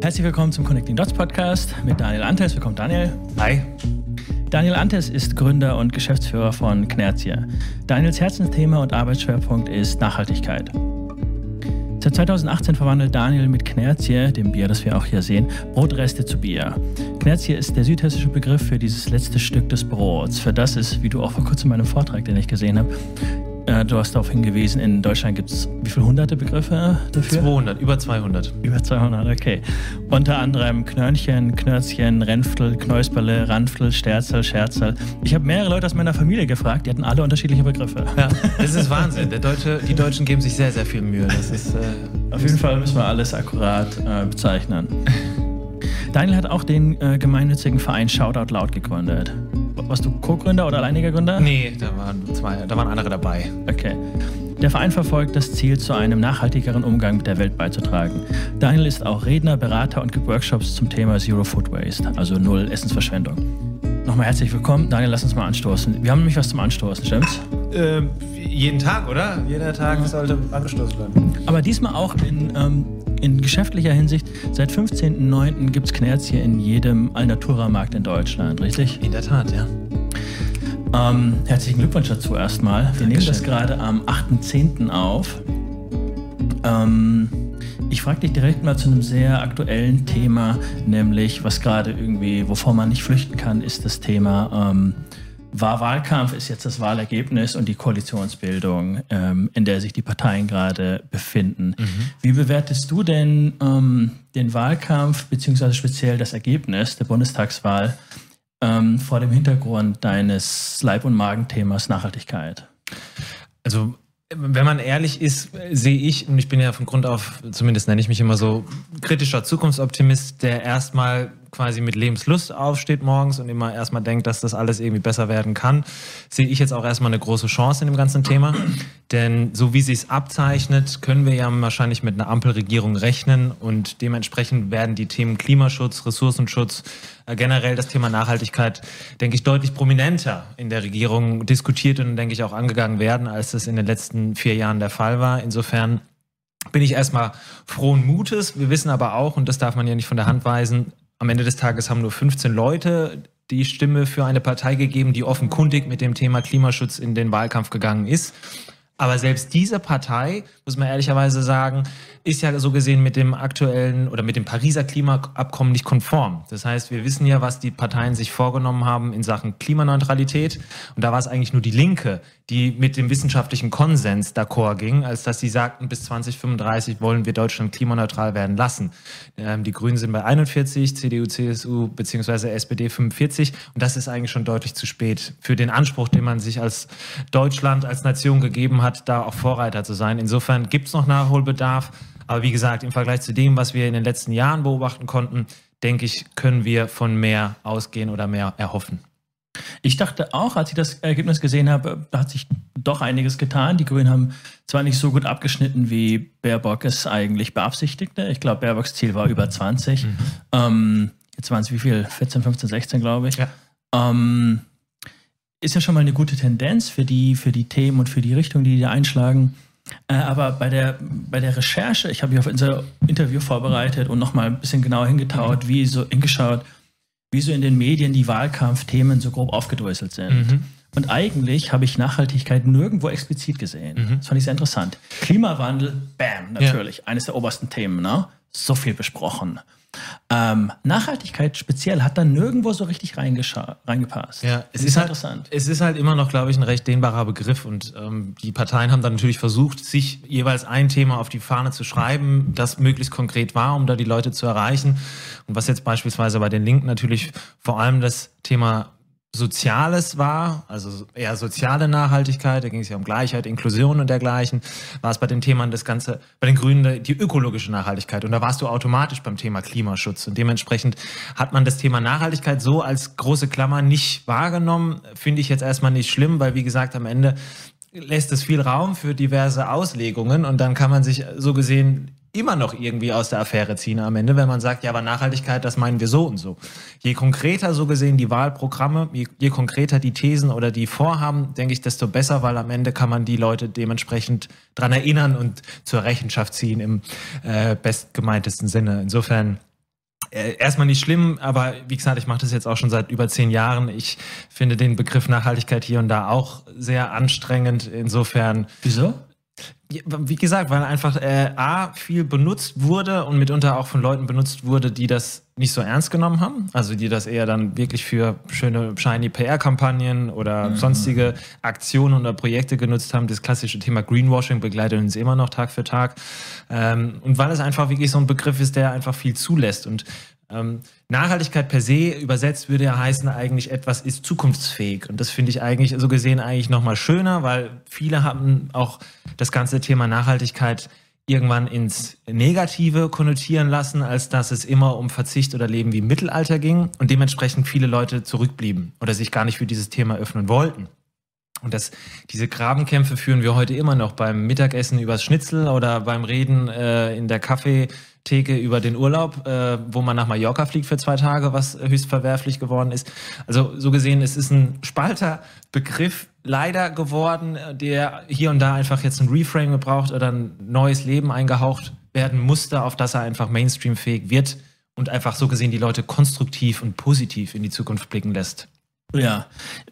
Herzlich willkommen zum Connecting Dots Podcast mit Daniel Antes. Willkommen, Daniel. Hi. Daniel Antes ist Gründer und Geschäftsführer von Knerzie. Daniels Herzensthema und Arbeitsschwerpunkt ist Nachhaltigkeit. Seit 2018 verwandelt Daniel mit Knerzie, dem Bier, das wir auch hier sehen, Brotreste zu Bier. Knerzie ist der südhessische Begriff für dieses letzte Stück des Brots, für das es, wie du auch vor kurzem in meinem Vortrag, den ich gesehen habe, äh, du hast darauf hingewiesen, in Deutschland gibt es wie viele hunderte Begriffe dafür? 200, über 200. Über 200, okay. Unter anderem Knörnchen, Knörzchen, Renftel, Knäusperle, Ranftel, Sterzel, Scherzel. Ich habe mehrere Leute aus meiner Familie gefragt, die hatten alle unterschiedliche Begriffe. Ja, das ist Wahnsinn. Deutsche, die Deutschen geben sich sehr, sehr viel Mühe. Ist, äh, Auf jeden Fall müssen wir alles akkurat äh, bezeichnen. Daniel hat auch den äh, gemeinnützigen Verein Shoutout Loud gegründet. Warst du Co-Gründer oder alleiniger Gründer? Nee, da waren, zwei, da waren andere dabei. Okay. Der Verein verfolgt das Ziel, zu einem nachhaltigeren Umgang mit der Welt beizutragen. Daniel ist auch Redner, Berater und gibt Workshops zum Thema Zero Food Waste, also Null Essensverschwendung. Nochmal herzlich willkommen. Daniel, lass uns mal anstoßen. Wir haben nämlich was zum Anstoßen, stimmt's? Äh, jeden Tag, oder? Jeder Tag sollte angestoßen werden. Aber diesmal auch in, ähm, in geschäftlicher Hinsicht. Seit 15.09. gibt es Knerz hier in jedem Alnatura-Markt in Deutschland, richtig? In der Tat, ja. Ähm, herzlichen Glückwunsch dazu erstmal. Wir Dankeschön. nehmen das gerade am 8.10. auf. Ähm, ich frage dich direkt mal zu einem sehr aktuellen Thema, nämlich was gerade irgendwie, wovor man nicht flüchten kann, ist das Thema ähm, war Wahlkampf, ist jetzt das Wahlergebnis und die Koalitionsbildung, ähm, in der sich die Parteien gerade befinden. Wie bewertest du denn ähm, den Wahlkampf beziehungsweise speziell das Ergebnis der Bundestagswahl ähm, vor dem Hintergrund deines Leib- und Magenthemas Nachhaltigkeit? Also, wenn man ehrlich ist, sehe ich, und ich bin ja von Grund auf, zumindest nenne ich mich immer so, kritischer Zukunftsoptimist, der erstmal quasi mit Lebenslust aufsteht morgens und immer erstmal denkt, dass das alles irgendwie besser werden kann, sehe ich jetzt auch erstmal eine große Chance in dem ganzen Thema. Denn so wie sich es abzeichnet, können wir ja wahrscheinlich mit einer Ampelregierung rechnen und dementsprechend werden die Themen Klimaschutz, Ressourcenschutz, äh, generell das Thema Nachhaltigkeit, denke ich, deutlich prominenter in der Regierung diskutiert und denke ich auch angegangen werden, als das in den letzten vier Jahren der Fall war. Insofern bin ich erstmal frohen Mutes. Wir wissen aber auch, und das darf man ja nicht von der Hand weisen, am Ende des Tages haben nur 15 Leute die Stimme für eine Partei gegeben, die offenkundig mit dem Thema Klimaschutz in den Wahlkampf gegangen ist. Aber selbst diese Partei, muss man ehrlicherweise sagen, ist ja so gesehen mit dem aktuellen oder mit dem Pariser Klimaabkommen nicht konform. Das heißt, wir wissen ja, was die Parteien sich vorgenommen haben in Sachen Klimaneutralität. Und da war es eigentlich nur die Linke, die mit dem wissenschaftlichen Konsens d'accord ging, als dass sie sagten, bis 2035 wollen wir Deutschland klimaneutral werden lassen. Ähm, die Grünen sind bei 41, CDU, CSU bzw. SPD 45. Und das ist eigentlich schon deutlich zu spät für den Anspruch, den man sich als Deutschland, als Nation gegeben hat, da auch Vorreiter zu sein. Insofern gibt es noch Nachholbedarf. Aber wie gesagt, im Vergleich zu dem, was wir in den letzten Jahren beobachten konnten, denke ich, können wir von mehr ausgehen oder mehr erhoffen. Ich dachte auch, als ich das Ergebnis gesehen habe, da hat sich doch einiges getan. Die Grünen haben zwar nicht so gut abgeschnitten, wie Baerbock es eigentlich beabsichtigte. Ich glaube, Baerbocks Ziel war über 20. Mhm. Ähm, jetzt waren es wie viel? 14, 15, 16, glaube ich. Ja. Ähm, ist ja schon mal eine gute Tendenz für die, für die Themen und für die Richtung, die die da einschlagen. Äh, aber bei der, bei der Recherche, ich habe mich auf unser Interview vorbereitet und nochmal ein bisschen genauer hingetaut, wie so hingeschaut, wie so in den Medien die Wahlkampfthemen so grob aufgedröselt sind. Mhm. Und eigentlich habe ich Nachhaltigkeit nirgendwo explizit gesehen. Mhm. Das fand ich sehr interessant. Klimawandel, bam, natürlich, eines der obersten Themen, ne? So viel besprochen. Ähm, Nachhaltigkeit speziell hat da nirgendwo so richtig reingepasst. Ja, es Das ist, halt, interessant. es ist halt immer noch, glaube ich, ein recht dehnbarer Begriff und ähm, die Parteien haben dann natürlich versucht, sich jeweils ein Thema auf die Fahne zu schreiben, das möglichst konkret war, um da die Leute zu erreichen. Und was jetzt beispielsweise bei den Linken natürlich vor allem das Thema Soziales war, also eher soziale Nachhaltigkeit, da ging es ja um Gleichheit, Inklusion und dergleichen, war es bei den Themen das Ganze, bei den Grünen die ökologische Nachhaltigkeit. Und da warst du automatisch beim Thema Klimaschutz. Und dementsprechend hat man das Thema Nachhaltigkeit so als große Klammer nicht wahrgenommen, finde ich jetzt erstmal nicht schlimm, weil wie gesagt am Ende lässt es viel Raum für diverse Auslegungen. Und dann kann man sich so gesehen immer noch irgendwie aus der Affäre ziehen am Ende, wenn man sagt, ja, aber Nachhaltigkeit, das meinen wir so und so. Je konkreter so gesehen die Wahlprogramme, je, je konkreter die Thesen oder die Vorhaben, denke ich, desto besser, weil am Ende kann man die Leute dementsprechend dran erinnern und zur Rechenschaft ziehen im äh, bestgemeintesten Sinne. Insofern äh, erstmal nicht schlimm, aber wie gesagt, ich mache das jetzt auch schon seit über zehn Jahren. Ich finde den Begriff Nachhaltigkeit hier und da auch sehr anstrengend. Insofern. Wieso? Wie gesagt, weil einfach äh, A viel benutzt wurde und mitunter auch von Leuten benutzt wurde, die das nicht so ernst genommen haben. Also die das eher dann wirklich für schöne, shiny PR-Kampagnen oder mhm. sonstige Aktionen oder Projekte genutzt haben. Das klassische Thema Greenwashing begleitet uns immer noch Tag für Tag. Ähm, und weil es einfach wirklich so ein Begriff ist, der einfach viel zulässt. Und ähm, Nachhaltigkeit per se übersetzt würde ja heißen, eigentlich etwas ist zukunftsfähig. Und das finde ich eigentlich so gesehen eigentlich nochmal schöner, weil viele haben auch das ganze Thema Nachhaltigkeit irgendwann ins Negative konnotieren lassen, als dass es immer um Verzicht oder Leben wie im Mittelalter ging und dementsprechend viele Leute zurückblieben oder sich gar nicht für dieses Thema öffnen wollten. Und das, diese Grabenkämpfe führen wir heute immer noch beim Mittagessen übers Schnitzel oder beim Reden äh, in der Kaffeetheke über den Urlaub, äh, wo man nach Mallorca fliegt für zwei Tage, was höchst verwerflich geworden ist. Also so gesehen, es ist ein spalter Begriff leider geworden, der hier und da einfach jetzt ein Reframe gebraucht oder ein neues Leben eingehaucht werden musste, auf das er einfach Mainstream-fähig wird und einfach so gesehen die Leute konstruktiv und positiv in die Zukunft blicken lässt. Ja,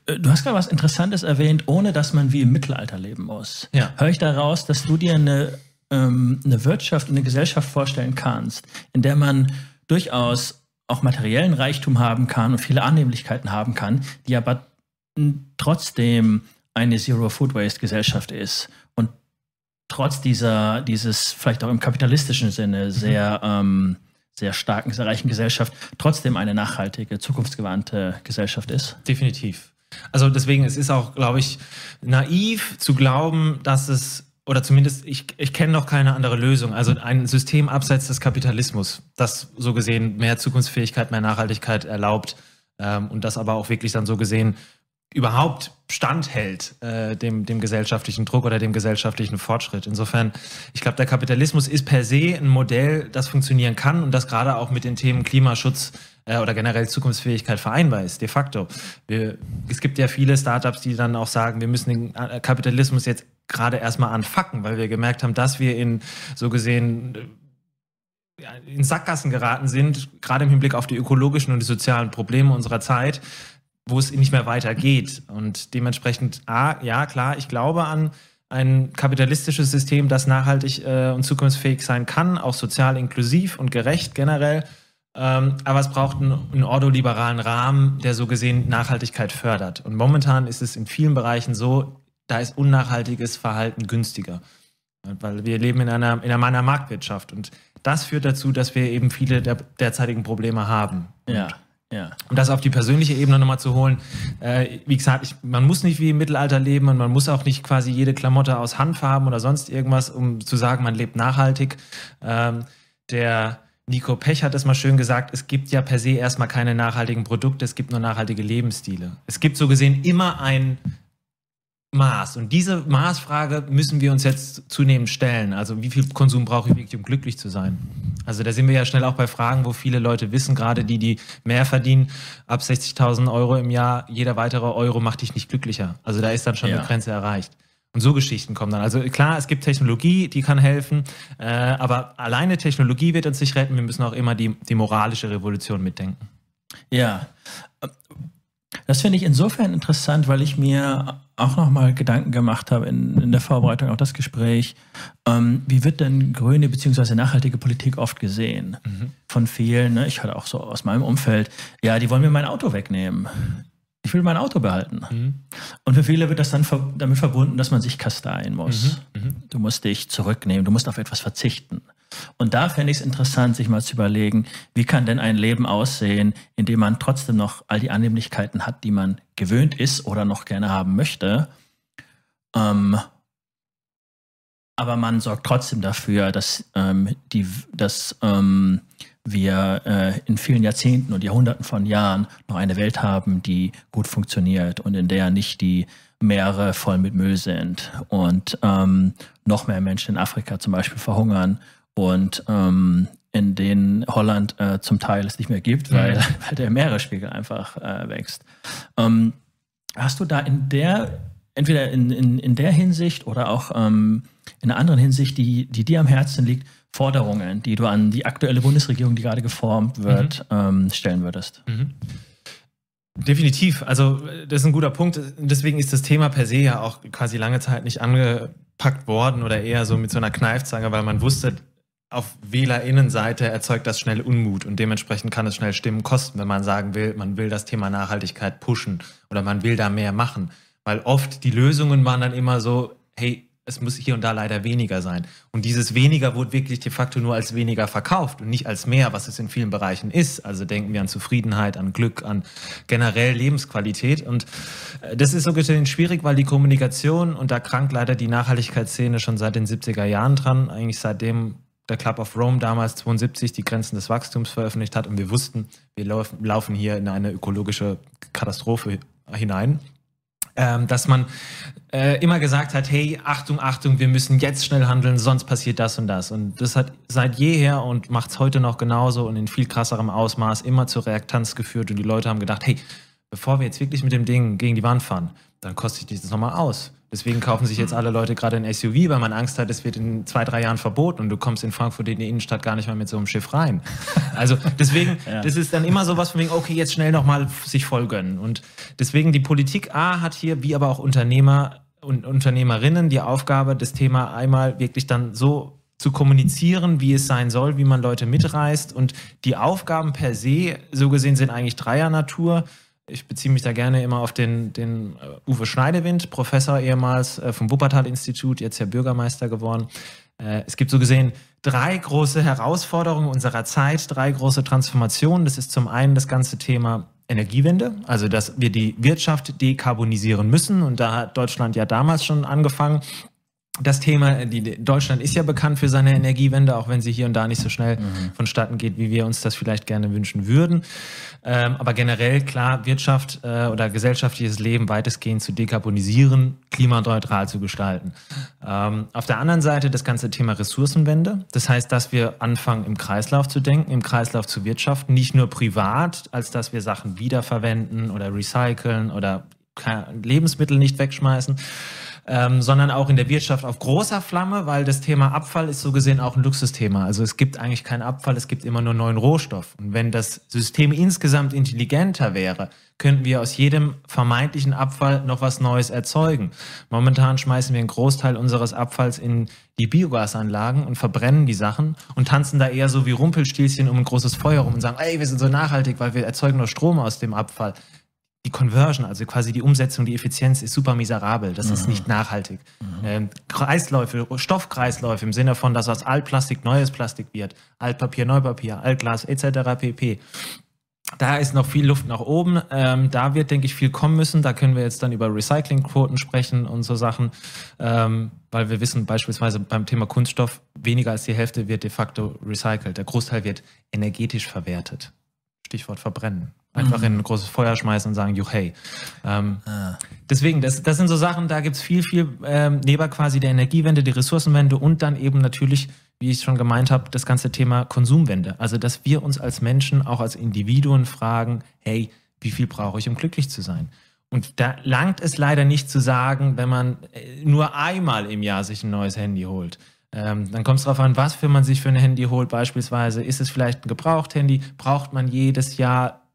äh, du hast gerade was Interessantes erwähnt, ohne dass man wie im Mittelalter leben muss. Ja. Höre ich daraus, dass du dir eine, ähm, eine Wirtschaft, eine Gesellschaft vorstellen kannst, in der man durchaus auch materiellen Reichtum haben kann und viele Annehmlichkeiten haben kann, die aber trotzdem eine Zero Food Waste Gesellschaft ist und trotz dieser, dieses vielleicht auch im kapitalistischen Sinne sehr mhm. ähm, sehr starken, sehr reichen Gesellschaft trotzdem eine nachhaltige, zukunftsgewandte Gesellschaft ist. Definitiv. Also deswegen, es ist auch, glaube ich, naiv zu glauben, dass es, oder zumindest, ich, ich kenne noch keine andere Lösung, also ein System abseits des Kapitalismus, das so gesehen mehr Zukunftsfähigkeit, mehr Nachhaltigkeit erlaubt ähm, und das aber auch wirklich dann so gesehen überhaupt standhält äh, dem, dem gesellschaftlichen Druck oder dem gesellschaftlichen Fortschritt. Insofern, ich glaube, der Kapitalismus ist per se ein Modell, das funktionieren kann und das gerade auch mit den Themen Klimaschutz äh, oder generell Zukunftsfähigkeit vereinbar ist, de facto. Wir, es gibt ja viele Startups, die dann auch sagen, wir müssen den äh, Kapitalismus jetzt gerade erstmal anfacken, weil wir gemerkt haben, dass wir in so gesehen in Sackgassen geraten sind, gerade im Hinblick auf die ökologischen und die sozialen Probleme unserer Zeit, wo es nicht mehr weitergeht. Und dementsprechend, ah, ja, klar, ich glaube an ein kapitalistisches System, das nachhaltig äh, und zukunftsfähig sein kann, auch sozial inklusiv und gerecht generell. Ähm, aber es braucht einen, einen ordoliberalen Rahmen, der so gesehen Nachhaltigkeit fördert. Und momentan ist es in vielen Bereichen so, da ist unnachhaltiges Verhalten günstiger. Weil wir leben in einer, in einer Marktwirtschaft. Und das führt dazu, dass wir eben viele der derzeitigen Probleme haben. Ja. Ja. Um das auf die persönliche Ebene nochmal zu holen, äh, wie gesagt, ich, man muss nicht wie im Mittelalter leben und man muss auch nicht quasi jede Klamotte aus Handfarben oder sonst irgendwas, um zu sagen, man lebt nachhaltig. Ähm, der Nico Pech hat es mal schön gesagt, es gibt ja per se erstmal keine nachhaltigen Produkte, es gibt nur nachhaltige Lebensstile. Es gibt so gesehen immer ein Maß. Und diese Maßfrage müssen wir uns jetzt zunehmend stellen. Also wie viel Konsum brauche ich wirklich, um glücklich zu sein? Also da sind wir ja schnell auch bei Fragen, wo viele Leute wissen, gerade die, die mehr verdienen, ab 60.000 Euro im Jahr, jeder weitere Euro macht dich nicht glücklicher. Also da ist dann schon ja. eine Grenze erreicht. Und so Geschichten kommen dann. Also klar, es gibt Technologie, die kann helfen, äh, aber alleine Technologie wird uns nicht retten. Wir müssen auch immer die, die moralische Revolution mitdenken. Ja, das finde ich insofern interessant, weil ich mir auch nochmal Gedanken gemacht habe in, in der Vorbereitung auf das Gespräch. Ähm, wie wird denn grüne bzw. nachhaltige Politik oft gesehen? Mhm. Von vielen, ne? ich hatte auch so aus meinem Umfeld, ja, die wollen mir mein Auto wegnehmen. Ich will mein Auto behalten. Mhm. Und für viele wird das dann damit verbunden, dass man sich kasteien muss. Mhm. mhm. Du musst dich zurücknehmen, du musst auf etwas verzichten. Und da fände ich es interessant, sich mal zu überlegen, wie kann denn ein Leben aussehen, in dem man trotzdem noch all die Annehmlichkeiten hat, die man gewöhnt ist oder noch gerne haben möchte. Ähm, aber man sorgt trotzdem dafür, dass, ähm, die, dass ähm, wir äh, in vielen Jahrzehnten und Jahrhunderten von Jahren noch eine Welt haben, die gut funktioniert und in der nicht die Meere voll mit Müll sind und ähm, noch mehr Menschen in Afrika zum Beispiel verhungern und ähm, in denen Holland äh, zum Teil es nicht mehr gibt, weil, mhm. weil der Meeresspiegel einfach äh, wächst. Ähm, hast du da in der, entweder in, in, in der Hinsicht oder auch ähm, in einer anderen Hinsicht, die, die dir am Herzen liegt, Forderungen, die du an die aktuelle Bundesregierung, die gerade geformt wird, mhm. ähm, stellen würdest? Mhm. Definitiv. Also das ist ein guter Punkt. Deswegen ist das Thema per se ja auch quasi lange Zeit nicht angepackt worden oder eher so mit so einer Kneifzange, weil man wusste, auf Wählerinnenseite erzeugt das schnell Unmut und dementsprechend kann es schnell Stimmen kosten, wenn man sagen will, man will das Thema Nachhaltigkeit pushen oder man will da mehr machen. Weil oft die Lösungen waren dann immer so, hey, es muss hier und da leider weniger sein. Und dieses weniger wurde wirklich de facto nur als weniger verkauft und nicht als mehr, was es in vielen Bereichen ist. Also denken wir an Zufriedenheit, an Glück, an generell Lebensqualität. Und äh, das ist so gesehen schwierig, weil die Kommunikation, und da krankt leider die Nachhaltigkeitsszene schon seit den 70er Jahren dran, eigentlich seitdem der Club of Rome damals 72 die Grenzen des Wachstums veröffentlicht hat und wir wussten, wir laufen hier in eine ökologische Katastrophe hinein. Ähm, dass man äh, immer gesagt hat, hey, Achtung, Achtung, wir müssen jetzt schnell handeln, sonst passiert das und das. Und das hat seit jeher und macht es heute noch genauso und in viel krasserem Ausmaß immer zur Reaktanz geführt und die Leute haben gedacht, hey, bevor wir jetzt wirklich mit dem Ding gegen die Wand fahren, dann kostet ich dieses nochmal aus. Deswegen kaufen sich jetzt alle Leute gerade ein SUV, weil man Angst hat, es wird in zwei, drei Jahren verboten und du kommst in Frankfurt in die Innenstadt gar nicht mal mit so einem Schiff rein. Also deswegen, ja. das ist dann immer so was von wegen, okay, jetzt schnell nochmal sich voll gönnen. Und deswegen die Politik A hat hier, wie aber auch Unternehmer und Unternehmerinnen, die Aufgabe, das Thema einmal wirklich dann so zu kommunizieren, wie es sein soll, wie man Leute mitreißt. Und die Aufgaben per se, so gesehen, sind eigentlich dreier Natur ich beziehe mich da gerne immer auf den, den uh, Uwe Schneidewind, Professor ehemals äh, vom Wuppertal-Institut, jetzt ja Bürgermeister geworden. Äh, es gibt so gesehen drei große Herausforderungen unserer Zeit, drei große Transformationen. Das ist zum einen das ganze Thema Energiewende, also dass wir die Wirtschaft dekarbonisieren müssen. Und da hat Deutschland ja damals schon angefangen das Thema, die, Deutschland ist ja bekannt für seine Energiewende, auch wenn sie hier und da nicht so schnell mhm. vonstatten geht, wie wir uns das vielleicht gerne wünschen würden. Ähm, aber generell, klar, Wirtschaft äh, oder gesellschaftliches Leben weitestgehend zu dekarbonisieren, klimaneutral zu gestalten. Ähm, auf der anderen Seite das ganze Thema Ressourcenwende. Das heißt, dass wir anfangen, im Kreislauf zu denken, im Kreislauf zu wirtschaften, nicht nur privat, als dass wir Sachen wiederverwenden oder recyceln oder Lebensmittel nicht wegschmeißen, ähm, sondern auch in der Wirtschaft auf großer Flamme, weil das Thema Abfall ist so gesehen auch ein Luxusthema. Also es gibt eigentlich keinen Abfall, es gibt immer nur neuen Rohstoff. Und wenn das System insgesamt intelligenter wäre, könnten wir aus jedem vermeintlichen Abfall noch was Neues erzeugen. Momentan schmeißen wir einen Großteil unseres Abfalls in die Biogasanlagen und verbrennen die Sachen und tanzen da eher so wie Rumpelstilzchen um ein großes Feuer rum und sagen, ey, wir sind so nachhaltig, weil wir erzeugen nur Strom aus dem Abfall die Conversion, also quasi die Umsetzung, die Effizienz ist super miserabel. Das mhm. ist nicht nachhaltig. Mhm. Ähm, Kreisläufe, Stoffkreisläufe im Sinne von, dass aus Altplastik neues Plastik wird, Altpapier, Neupapier, Altglas etc. pp. Da ist noch viel Luft nach oben. Ähm, da wird, denke ich, viel kommen müssen. Da können wir jetzt dann über Recyclingquoten sprechen und so Sachen, ähm, weil wir wissen beispielsweise beim Thema Kunststoff, weniger als die Hälfte wird de facto recycelt. Der Großteil wird energetisch verwertet. Stichwort verbrennen. Einfach mhm. in ein großes Feuer schmeißen und sagen, juch, hey. Ähm, ah. Deswegen, das, das sind so Sachen, da gibt es viel, viel ähm, neben quasi der Energiewende, die Ressourcenwende und dann eben natürlich, wie ich schon gemeint habe, das ganze Thema Konsumwende. Also, dass wir uns als Menschen, auch als Individuen fragen, hey, wie viel brauche ich, um glücklich zu sein? Und da langt es leider nicht zu sagen, wenn man äh, nur einmal im Jahr sich ein neues Handy holt. Ähm, dann kommt es darauf an, was für man sich für ein Handy holt. Beispielsweise ist es vielleicht ein Gebraucht-Handy? Braucht man jedes Jahr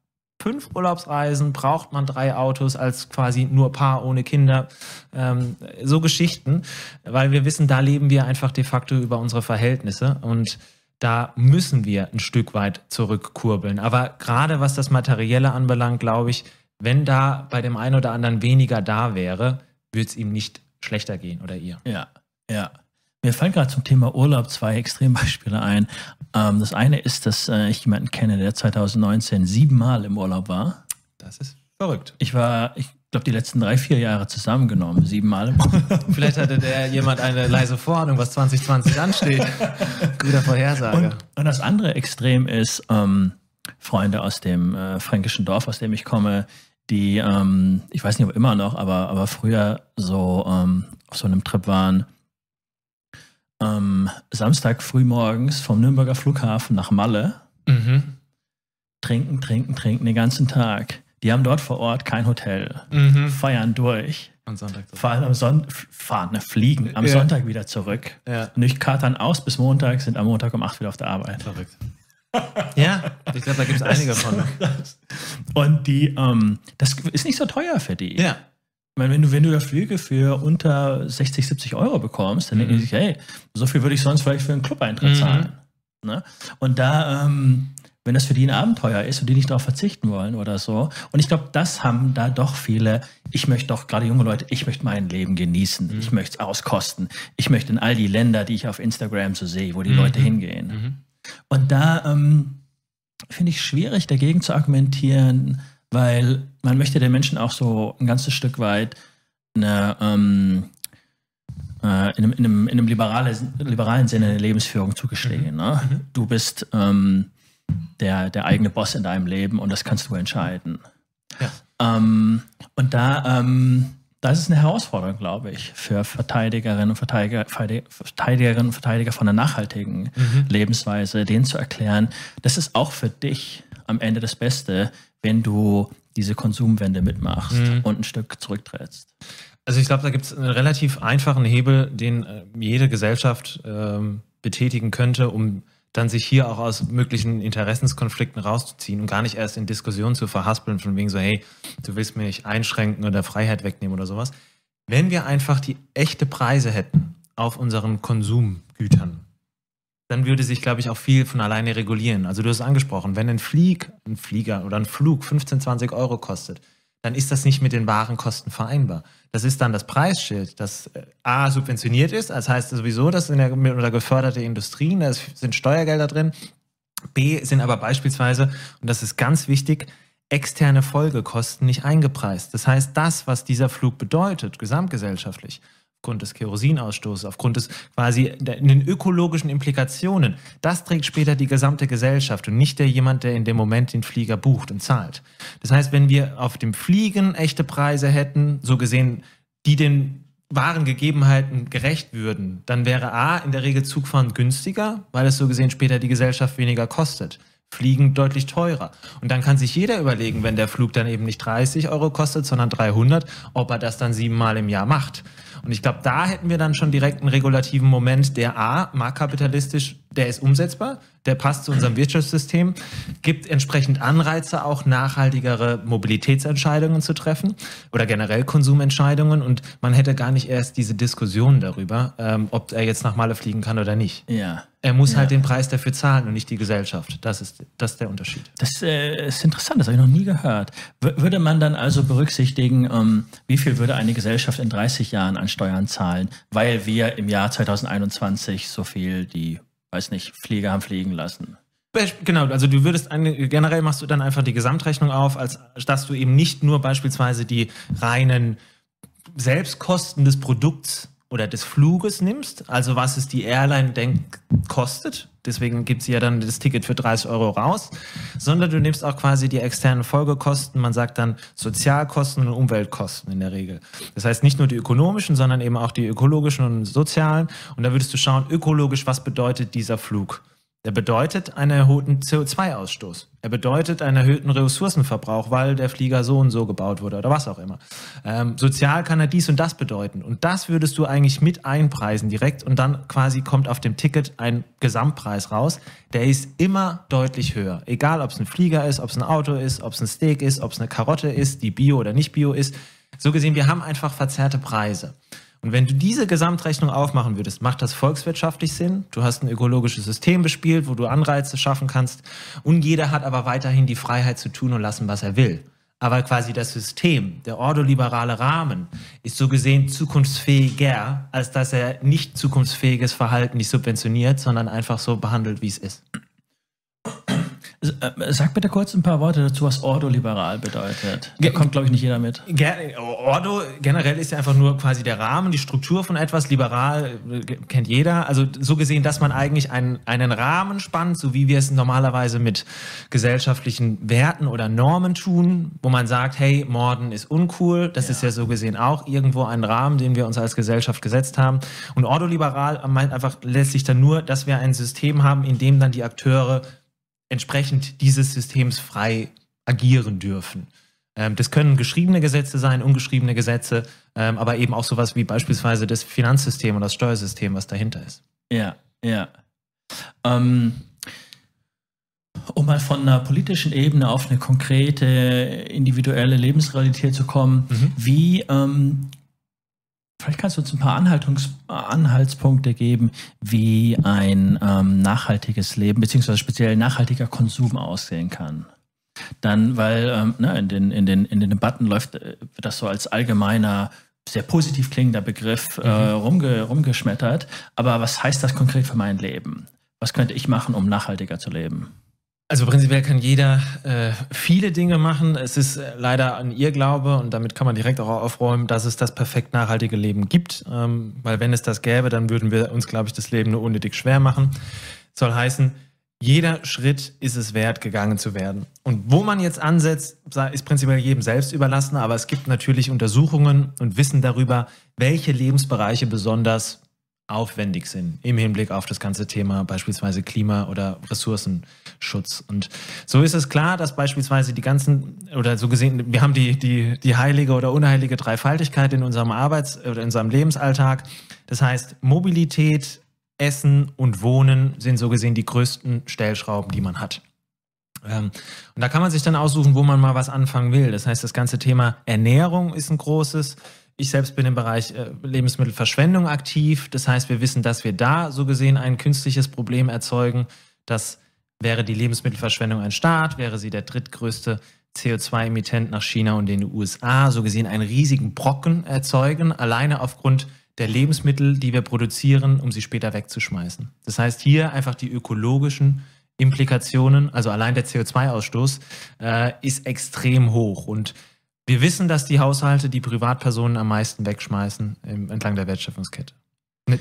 fünf Urlaubsreisen braucht man drei Autos als quasi nur Paar ohne Kinder. Ähm, so Geschichten, weil wir wissen, da leben wir einfach de facto über unsere Verhältnisse und da müssen wir ein Stück weit zurückkurbeln. Aber gerade was das Materielle anbelangt, glaube ich, wenn da bei dem einen oder anderen weniger da wäre, würde es ihm nicht schlechter gehen oder ihr. Ja, ja. Mir fallen gerade zum Thema Urlaub zwei Extrembeispiele ein. Ähm, das eine ist, dass äh, ich jemanden kenne, der 2019 siebenmal im Urlaub war. Das ist verrückt. Ich war, ich glaube, die letzten drei, vier Jahre zusammengenommen, siebenmal im Urlaub. Vielleicht hatte der jemand eine leise Vorahnung, was 2020 ansteht. Guter Vorhersage. Und, und, das andere Extrem ist, ähm, Freunde aus dem äh, fränkischen Dorf, aus dem ich komme, die, ähm, ich weiß nicht, ob immer noch, aber, aber früher so ähm, auf so einem Trip waren ähm, Samstag frühmorgens vom Nürnberger Flughafen nach Malle. Mhm. Trinken, trinken, trinken den ganzen Tag. Die haben dort vor Ort kein Hotel. Mhm. Feiern durch. Und Sonntag. so. Fahren am Sonntag, fahren, ne, fliegen am Ja. Sonntag wieder zurück. Ja. Und ich katern aus bis Montag, sind am Montag um 8 wieder auf der Arbeit. Verrückt. ja, ich glaube, da gibt es einige von. Und die, ähm, das ist nicht so teuer für die. Ja. Ich meine, wenn du, wenn du da Flüge für unter 60, 70 Euro bekommst, dann denken die sich, hey, so viel würde ich sonst vielleicht für einen Club-Eintritt Mhm. zahlen. Ne? Und da, ähm, wenn das für die ein Abenteuer ist und die nicht darauf verzichten wollen oder so. Und ich glaube, das haben da doch viele, ich möchte doch, gerade junge Leute, ich möchte mein Leben genießen, ich möchte es auskosten, ich möchte in all die Länder, die ich auf Instagram so sehe, wo die Leute hingehen. Mhm. Und da ähm, finde ich schwierig, dagegen zu argumentieren, weil man möchte den Menschen auch so ein ganzes Stück weit eine, ähm, äh, in einem, in einem, in einem liberale, liberalen Sinne eine Lebensführung zugestehen. Ne? Du bist ähm, der, der eigene Boss in deinem Leben und das kannst du entscheiden. Ja. Ähm, und da, ähm, da ist es eine Herausforderung, glaube ich, für Verteidigerinnen und Verteidiger, Verteidig- Verteidigerinnen und Verteidiger von einer nachhaltigen Lebensweise, denen zu erklären, das ist auch für dich am Ende das Beste, wenn du diese Konsumwende mitmachst und ein Stück zurücktrittst. Also ich glaube, da gibt es einen relativ einfachen Hebel, den äh, jede Gesellschaft ähm, betätigen könnte, um dann sich hier auch aus möglichen Interessenskonflikten rauszuziehen und gar nicht erst in Diskussionen zu verhaspeln, von wegen so, hey, du willst mich einschränken oder Freiheit wegnehmen oder sowas. Wenn wir einfach die echte Preise hätten auf unseren Konsumgütern, dann würde sich, glaube ich, auch viel von alleine regulieren. Also du hast es angesprochen, wenn ein Flieg, ein Flieger oder ein Flug 15, 20 Euro kostet, dann ist das nicht mit den Warenkosten vereinbar. Das ist dann das Preisschild, das äh, A subventioniert ist, das heißt sowieso, dass in der oder geförderte Industrien, da sind Steuergelder drin. B sind aber beispielsweise, und das ist ganz wichtig, externe Folgekosten nicht eingepreist. Das heißt, das, was dieser Flug bedeutet, gesamtgesellschaftlich, aufgrund des Kerosinausstoßes, aufgrund des quasi der, den ökologischen Implikationen, das trägt später die gesamte Gesellschaft und nicht der jemand, der in dem Moment den Flieger bucht und zahlt. Das heißt, wenn wir auf dem Fliegen echte Preise hätten, so gesehen, die den wahren Gegebenheiten gerecht würden, dann wäre A in der Regel Zugfahren günstiger, weil es so gesehen später die Gesellschaft weniger kostet. Fliegen deutlich teurer. Und dann kann sich jeder überlegen, wenn der Flug dann eben nicht 30 Euro kostet, sondern 300, ob er das dann siebenmal im Jahr macht. Und ich glaube, da hätten wir dann schon direkt einen regulativen Moment, der A, marktkapitalistisch, der ist umsetzbar, der passt zu unserem Wirtschaftssystem, gibt entsprechend Anreize, auch nachhaltigere Mobilitätsentscheidungen zu treffen oder generell Konsumentscheidungen. Und man hätte gar nicht erst diese Diskussion darüber, ähm, ob er jetzt nach Malle fliegen kann oder nicht. Ja. Er muss Ja. halt den Preis dafür zahlen und nicht die Gesellschaft. Das ist, das ist der Unterschied. Das äh, ist interessant, das habe ich noch nie gehört. W würde man dann also berücksichtigen, ähm, wie viel würde eine Gesellschaft in 30 Jahren an Steuern zahlen, weil wir im Jahr 2021 so viel die, weiß nicht, Flieger haben fliegen lassen? Genau, also du würdest eine, generell machst du dann einfach die Gesamtrechnung auf, als dass du eben nicht nur beispielsweise die reinen Selbstkosten des Produkts oder des Fluges nimmst, also was es die Airline denkt kostet, deswegen gibt sie ja dann das Ticket für 30 Euro raus, sondern du nimmst auch quasi die externen Folgekosten, man sagt dann Sozialkosten und Umweltkosten in der Regel. Das heißt nicht nur die ökonomischen, sondern eben auch die ökologischen und sozialen und da würdest du schauen, ökologisch, was bedeutet dieser Flug? Der bedeutet einen erhöhten CO2-Ausstoß. Er bedeutet einen erhöhten Ressourcenverbrauch, weil der Flieger so und so gebaut wurde oder was auch immer. Ähm, sozial kann er dies und das bedeuten. Und das würdest du eigentlich mit einpreisen direkt und dann quasi kommt auf dem Ticket ein Gesamtpreis raus. Der ist immer deutlich höher. Egal, ob es ein Flieger ist, ob es ein Auto ist, ob es ein Steak ist, ob es eine Karotte ist, die bio oder nicht bio ist. So gesehen, wir haben einfach verzerrte Preise. Und wenn du diese Gesamtrechnung aufmachen würdest, macht das volkswirtschaftlich Sinn. Du hast ein ökologisches System bespielt, wo du Anreize schaffen kannst. Und jeder hat aber weiterhin die Freiheit zu tun und lassen, was er will. Aber quasi das System, der ordoliberale Rahmen, ist so gesehen zukunftsfähiger, als dass er nicht zukunftsfähiges Verhalten nicht subventioniert, sondern einfach so behandelt, wie es ist. Äh, sag bitte kurz ein paar Worte dazu, was ordoliberal bedeutet. Da kommt, glaube ich, nicht jeder mit. Ordo generell ist ja einfach nur quasi der Rahmen, die Struktur von etwas. Liberal äh, kennt jeder. Also so gesehen, dass man eigentlich einen, einen Rahmen spannt, so wie wir es normalerweise mit gesellschaftlichen Werten oder Normen tun, wo man sagt, hey, Morden ist uncool. Das ja. ist ja so gesehen auch irgendwo ein Rahmen, den wir uns als Gesellschaft gesetzt haben. Und ordoliberal meint einfach letztlich dann nur, dass wir ein System haben, in dem dann die Akteure entsprechend dieses Systems frei agieren dürfen. Ähm, das können geschriebene Gesetze sein, ungeschriebene Gesetze, ähm, aber eben auch sowas wie beispielsweise das Finanzsystem und das Steuersystem, was dahinter ist. Ja, ja. Ähm, um mal von einer politischen Ebene auf eine konkrete, individuelle Lebensrealität zu kommen, mhm. wie ähm, Vielleicht kannst du uns ein paar Anhaltspunkte geben, wie ein ähm, nachhaltiges Leben beziehungsweise speziell nachhaltiger Konsum aussehen kann. Dann, weil ähm, ne, in, den, in, den, in den Debatten läuft äh, das so als allgemeiner, sehr positiv klingender Begriff äh, mhm. rumge, rumgeschmettert. Aber was heißt das konkret für mein Leben? Was könnte ich machen, um nachhaltiger zu leben? Also prinzipiell kann jeder äh, viele Dinge machen. Es ist äh, leider an ihr Glaube und damit kann man direkt auch aufräumen, dass es das perfekt nachhaltige Leben gibt. Ähm, weil wenn es das gäbe, dann würden wir uns, glaube ich, das Leben nur unnötig schwer machen. Soll heißen, jeder Schritt ist es wert, gegangen zu werden. Und wo man jetzt ansetzt, ist prinzipiell jedem selbst überlassen, aber es gibt natürlich Untersuchungen und Wissen darüber, welche Lebensbereiche besonders aufwendig sind im Hinblick auf das ganze Thema beispielsweise Klima- oder Ressourcenschutz. Und so ist es klar, dass beispielsweise die ganzen, oder so gesehen, wir haben die, die, die heilige oder unheilige Dreifaltigkeit in unserem Arbeits- oder in unserem Lebensalltag. Das heißt, Mobilität, Essen und Wohnen sind so gesehen die größten Stellschrauben, die man hat. Ähm, und da kann man sich dann aussuchen, wo man mal was anfangen will. Das heißt, das ganze Thema Ernährung ist ein großes. Ich selbst bin im Bereich äh, Lebensmittelverschwendung aktiv. Das heißt, wir wissen, dass wir da so gesehen ein künstliches Problem erzeugen. Das wäre die Lebensmittelverschwendung ein Staat, wäre sie der drittgrößte CO2-Emittent nach China und den USA, so gesehen einen riesigen Brocken erzeugen, alleine aufgrund der Lebensmittel, die wir produzieren, um sie später wegzuschmeißen. Das heißt, hier einfach die ökologischen Implikationen, also allein der CO2-Ausstoß, äh, ist extrem hoch. Und wir wissen, dass die Haushalte die Privatpersonen am meisten wegschmeißen im, entlang der Wertschöpfungskette. Mit,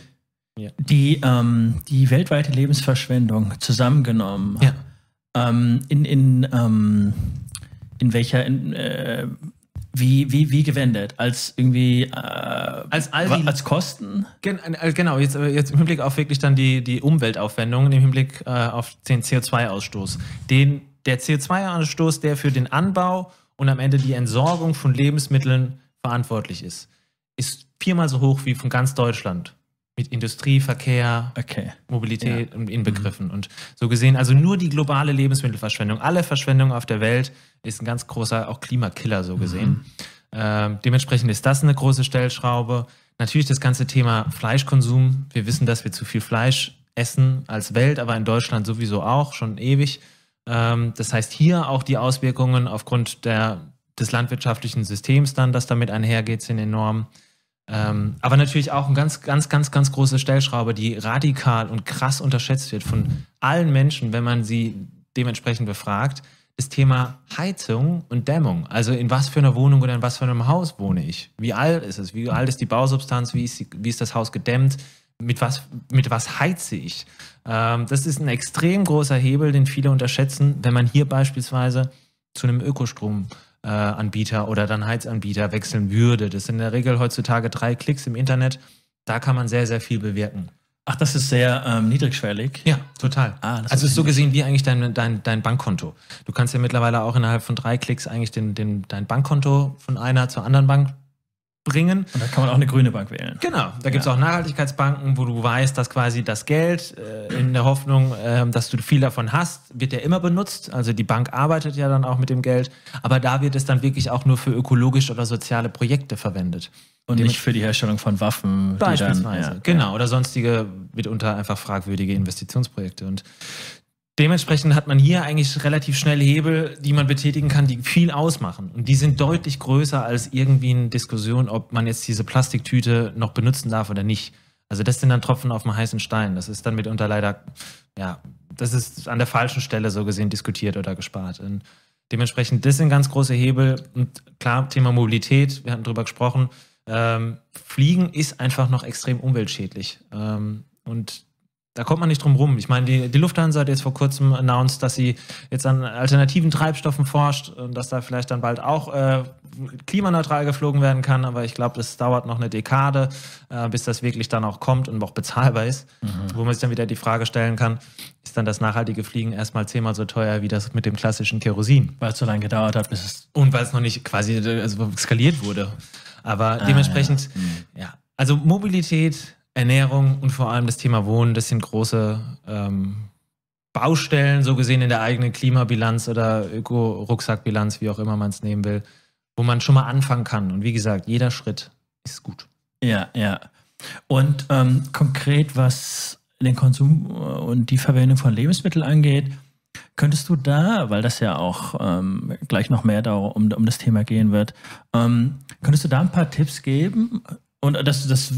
ja. die, ähm, die weltweite Lebensverschwendung zusammengenommen, ja. ähm, in, in, ähm, in welcher, in, äh, wie, wie, wie gewendet? Als irgendwie äh, als, all die, als Kosten? Gen, äh, genau, jetzt, äh, jetzt im Hinblick auf wirklich dann die, die Umweltaufwendungen, im Hinblick äh, auf den CO2-Ausstoß. Den, der CO2-Ausstoß, der für den Anbau und am Ende die Entsorgung von Lebensmitteln verantwortlich ist, ist viermal so hoch wie von ganz Deutschland. Mit Industrie, Verkehr, okay. Mobilität ja. inbegriffen. Mhm. Und so gesehen, also nur die globale Lebensmittelverschwendung, alle Verschwendung auf der Welt ist ein ganz großer auch Klimakiller, so gesehen. Mhm. Ähm, dementsprechend ist das eine große Stellschraube. Natürlich das ganze Thema Fleischkonsum. Wir wissen, dass wir zu viel Fleisch essen als Welt, aber in Deutschland sowieso auch schon ewig. Ähm, das heißt, hier auch die Auswirkungen aufgrund der, des landwirtschaftlichen Systems dann, das damit einhergeht, sind enorm. Ähm, aber natürlich auch eine ganz, ganz, ganz, ganz große Stellschraube, die radikal und krass unterschätzt wird von allen Menschen, wenn man sie dementsprechend befragt. Das Thema Heizung und Dämmung. Also in was für einer Wohnung oder in was für einem Haus wohne ich? Wie alt ist es? Wie alt ist die Bausubstanz? Wie ist, die, wie ist das Haus gedämmt? Mit was, mit was heize ich? Ähm, das ist ein extrem großer Hebel, den viele unterschätzen, wenn man hier beispielsweise zu einem Ökostromanbieter oder dann Heizanbieter wechseln würde. Das sind in der Regel heutzutage drei Klicks im Internet. Da kann man sehr, sehr viel bewirken. Ach, das ist sehr ähm, niedrigschwellig. Ja, total. Ah, also ist so gesehen wie eigentlich dein, dein, dein Bankkonto. Du kannst ja mittlerweile auch innerhalb von drei Klicks eigentlich den, den, dein Bankkonto von einer zur anderen Bank bringen. Und da kann man auch eine grüne Bank wählen. Genau, da gibt es auch Nachhaltigkeitsbanken, wo du weißt, dass quasi das Geld äh, in der Hoffnung, äh, dass du viel davon hast, wird ja immer benutzt. Also die Bank arbeitet ja dann auch mit dem Geld, aber da wird es dann wirklich auch nur für ökologische oder soziale Projekte verwendet. Und nicht für die Herstellung von Waffen. Beispielsweise, dann, ja, genau. Oder sonstige mitunter einfach fragwürdige Investitionsprojekte. Und Dementsprechend hat man hier eigentlich relativ schnell Hebel, die man betätigen kann, die viel ausmachen. Und die sind deutlich größer als irgendwie eine Diskussion, ob man jetzt diese Plastiktüte noch benutzen darf oder nicht. Also das sind dann Tropfen auf dem heißen Stein. Das ist dann mitunter leider, ja, das ist an der falschen Stelle so gesehen diskutiert oder gespart. Und dementsprechend, das sind ganz große Hebel. Und klar, Thema Mobilität, wir hatten drüber gesprochen. Ähm, Fliegen ist einfach noch extrem umweltschädlich. Ähm, und da kommt man nicht drum rum. Ich meine, die, die, Lufthansa hat jetzt vor kurzem announced, dass sie jetzt an alternativen Treibstoffen forscht und dass da vielleicht dann bald auch äh, klimaneutral geflogen werden kann. Aber ich glaube, das dauert noch eine Dekade, äh, bis das wirklich dann auch kommt und auch bezahlbar ist. Mhm. Wo man sich dann wieder die Frage stellen kann, ist dann das nachhaltige Fliegen erstmal zehnmal so teuer wie das mit dem klassischen Kerosin? Weil es so lange gedauert hat, bis es... Und weil es noch nicht quasi also skaliert wurde. Aber ah, dementsprechend, ja. Mhm. ja. Also Mobilität Ernährung und vor allem das Thema Wohnen, das sind große ähm, Baustellen, so gesehen in der eigenen Klimabilanz oder Öko-Rucksackbilanz, wie auch immer man es nehmen will, wo man schon mal anfangen kann. Und wie gesagt, jeder Schritt ist gut. Ja, ja. Und ähm, konkret, was den Konsum und die Verwendung von Lebensmitteln angeht, könntest du da, weil das ja auch ähm, gleich noch mehr um, um das Thema gehen wird, ähm, könntest du da ein paar Tipps geben, und das, das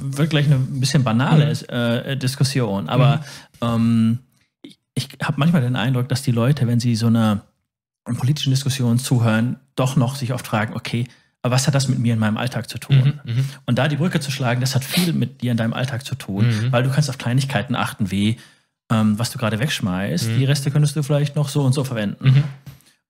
wird gleich eine bisschen banale mhm. äh, Diskussion, aber mhm. ähm, ich, habe manchmal den Eindruck, dass die Leute, wenn sie so einer politischen Diskussion zuhören, doch noch sich oft fragen, okay, aber was hat das mit mir in meinem Alltag zu tun? Mhm, mhm. und da die Brücke zu schlagen, das hat viel mit dir in deinem Alltag zu tun, mhm. weil du kannst auf Kleinigkeiten achten, wie ähm, was du gerade wegschmeißt. Mhm. Die Reste könntest du vielleicht noch so und so verwenden.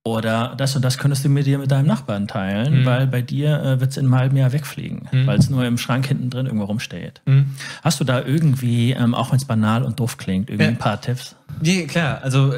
Oder das und das könntest du mit dir mit deinem Nachbarn teilen, mhm. weil bei dir äh, wird es in einem halben Jahr wegfliegen, mhm. weil es nur im Schrank hinten drin irgendwo rumsteht. Mhm. Hast du da irgendwie, ähm, auch wenn es banal und doof klingt, irgendwie ja. ein paar Tipps? Ja, klar. Also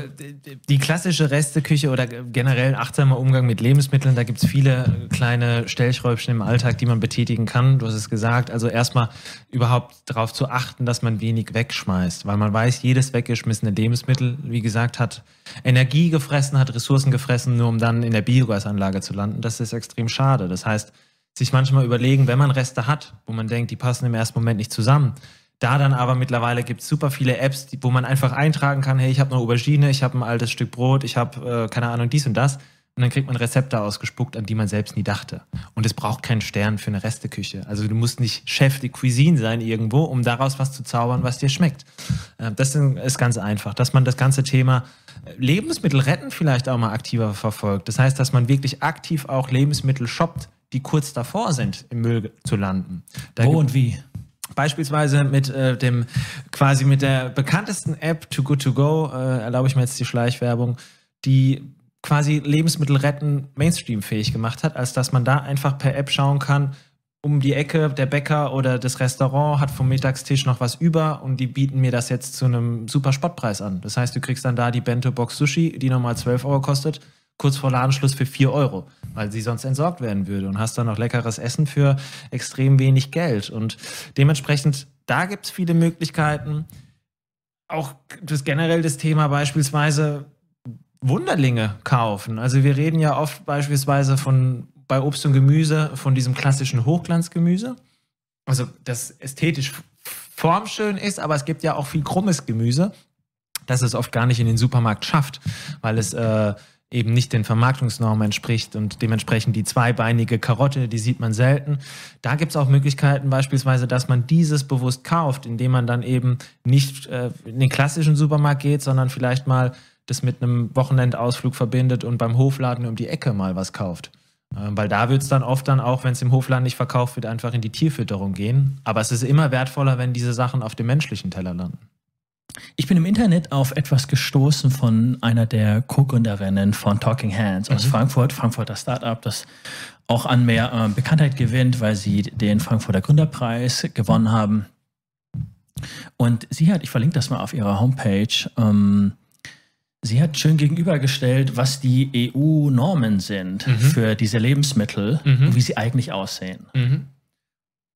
die klassische Resteküche oder generell achtsamer Umgang mit Lebensmitteln, da gibt es viele kleine Stellschräubchen im Alltag, die man betätigen kann. Du hast es gesagt. Also erstmal überhaupt darauf zu achten, dass man wenig wegschmeißt, weil man weiß, jedes weggeschmissene Lebensmittel, wie gesagt, hat Energie gefressen, hat Ressourcen gefressen, nur um dann in der Biogasanlage zu landen. Das ist extrem schade. Das heißt, sich manchmal überlegen, wenn man Reste hat, wo man denkt, die passen im ersten Moment nicht zusammen, da dann aber mittlerweile gibt es super viele Apps, die, wo man einfach eintragen kann, hey, ich habe eine Aubergine, ich habe ein altes Stück Brot, ich habe, äh, keine Ahnung, dies und das. Und dann kriegt man Rezepte ausgespuckt, an die man selbst nie dachte. Und es braucht keinen Stern für eine Resteküche. Also du musst nicht Chef de Cuisine sein irgendwo, um daraus was zu zaubern, was dir schmeckt. Äh, das ist ganz einfach, dass man das ganze Thema äh, Lebensmittel retten vielleicht auch mal aktiver verfolgt. Das heißt, dass man wirklich aktiv auch Lebensmittel shoppt, die kurz davor sind, im Müll zu landen. Da Wo und wie? Beispielsweise mit äh, dem quasi mit der bekanntesten App Too Good To Go äh, erlaube ich mir jetzt die Schleichwerbung, die quasi Lebensmittel retten Mainstream-fähig gemacht hat, als dass man da einfach per App schauen kann, um die Ecke, der Bäcker oder das Restaurant hat vom Mittagstisch noch was über und die bieten mir das jetzt zu einem super Spottpreis an. Das heißt, du kriegst dann da die Bento Box Sushi, die nochmal 12 Euro kostet kurz vor Ladenschluss für 4 Euro, weil sie sonst entsorgt werden würde und hast dann noch leckeres Essen für extrem wenig Geld. Und dementsprechend, da gibt es viele Möglichkeiten. Auch das generell das Thema beispielsweise Wunderlinge kaufen. Also wir reden ja oft beispielsweise von bei Obst und Gemüse von diesem klassischen Hochglanzgemüse. Also das ästhetisch formschön ist, aber es gibt ja auch viel krummes Gemüse, das es oft gar nicht in den Supermarkt schafft, weil es äh, eben nicht den Vermarktungsnormen entspricht und dementsprechend die zweibeinige Karotte, die sieht man selten. Da gibt es auch Möglichkeiten beispielsweise, dass man dieses bewusst kauft, indem man dann eben nicht äh, in den klassischen Supermarkt geht, sondern vielleicht mal das mit einem Wochenendausflug verbindet und beim Hofladen um die Ecke mal was kauft. Äh, weil da wird es dann oft dann auch, wenn es im Hofladen nicht verkauft wird, einfach in die Tierfütterung gehen. Aber es ist immer wertvoller, wenn diese Sachen auf dem menschlichen Teller landen. Ich bin im Internet auf etwas gestoßen von einer der Co-Gründerinnen von Talking Hands aus mhm. Frankfurt, Frankfurter Startup, das auch an mehr äh, Bekanntheit gewinnt, weil sie den Frankfurter Gründerpreis gewonnen haben. Und sie hat, ich verlinke das mal auf ihrer Homepage, ähm, sie hat schön gegenübergestellt, was die EU-Normen sind mhm. für diese Lebensmittel mhm. und wie sie eigentlich aussehen.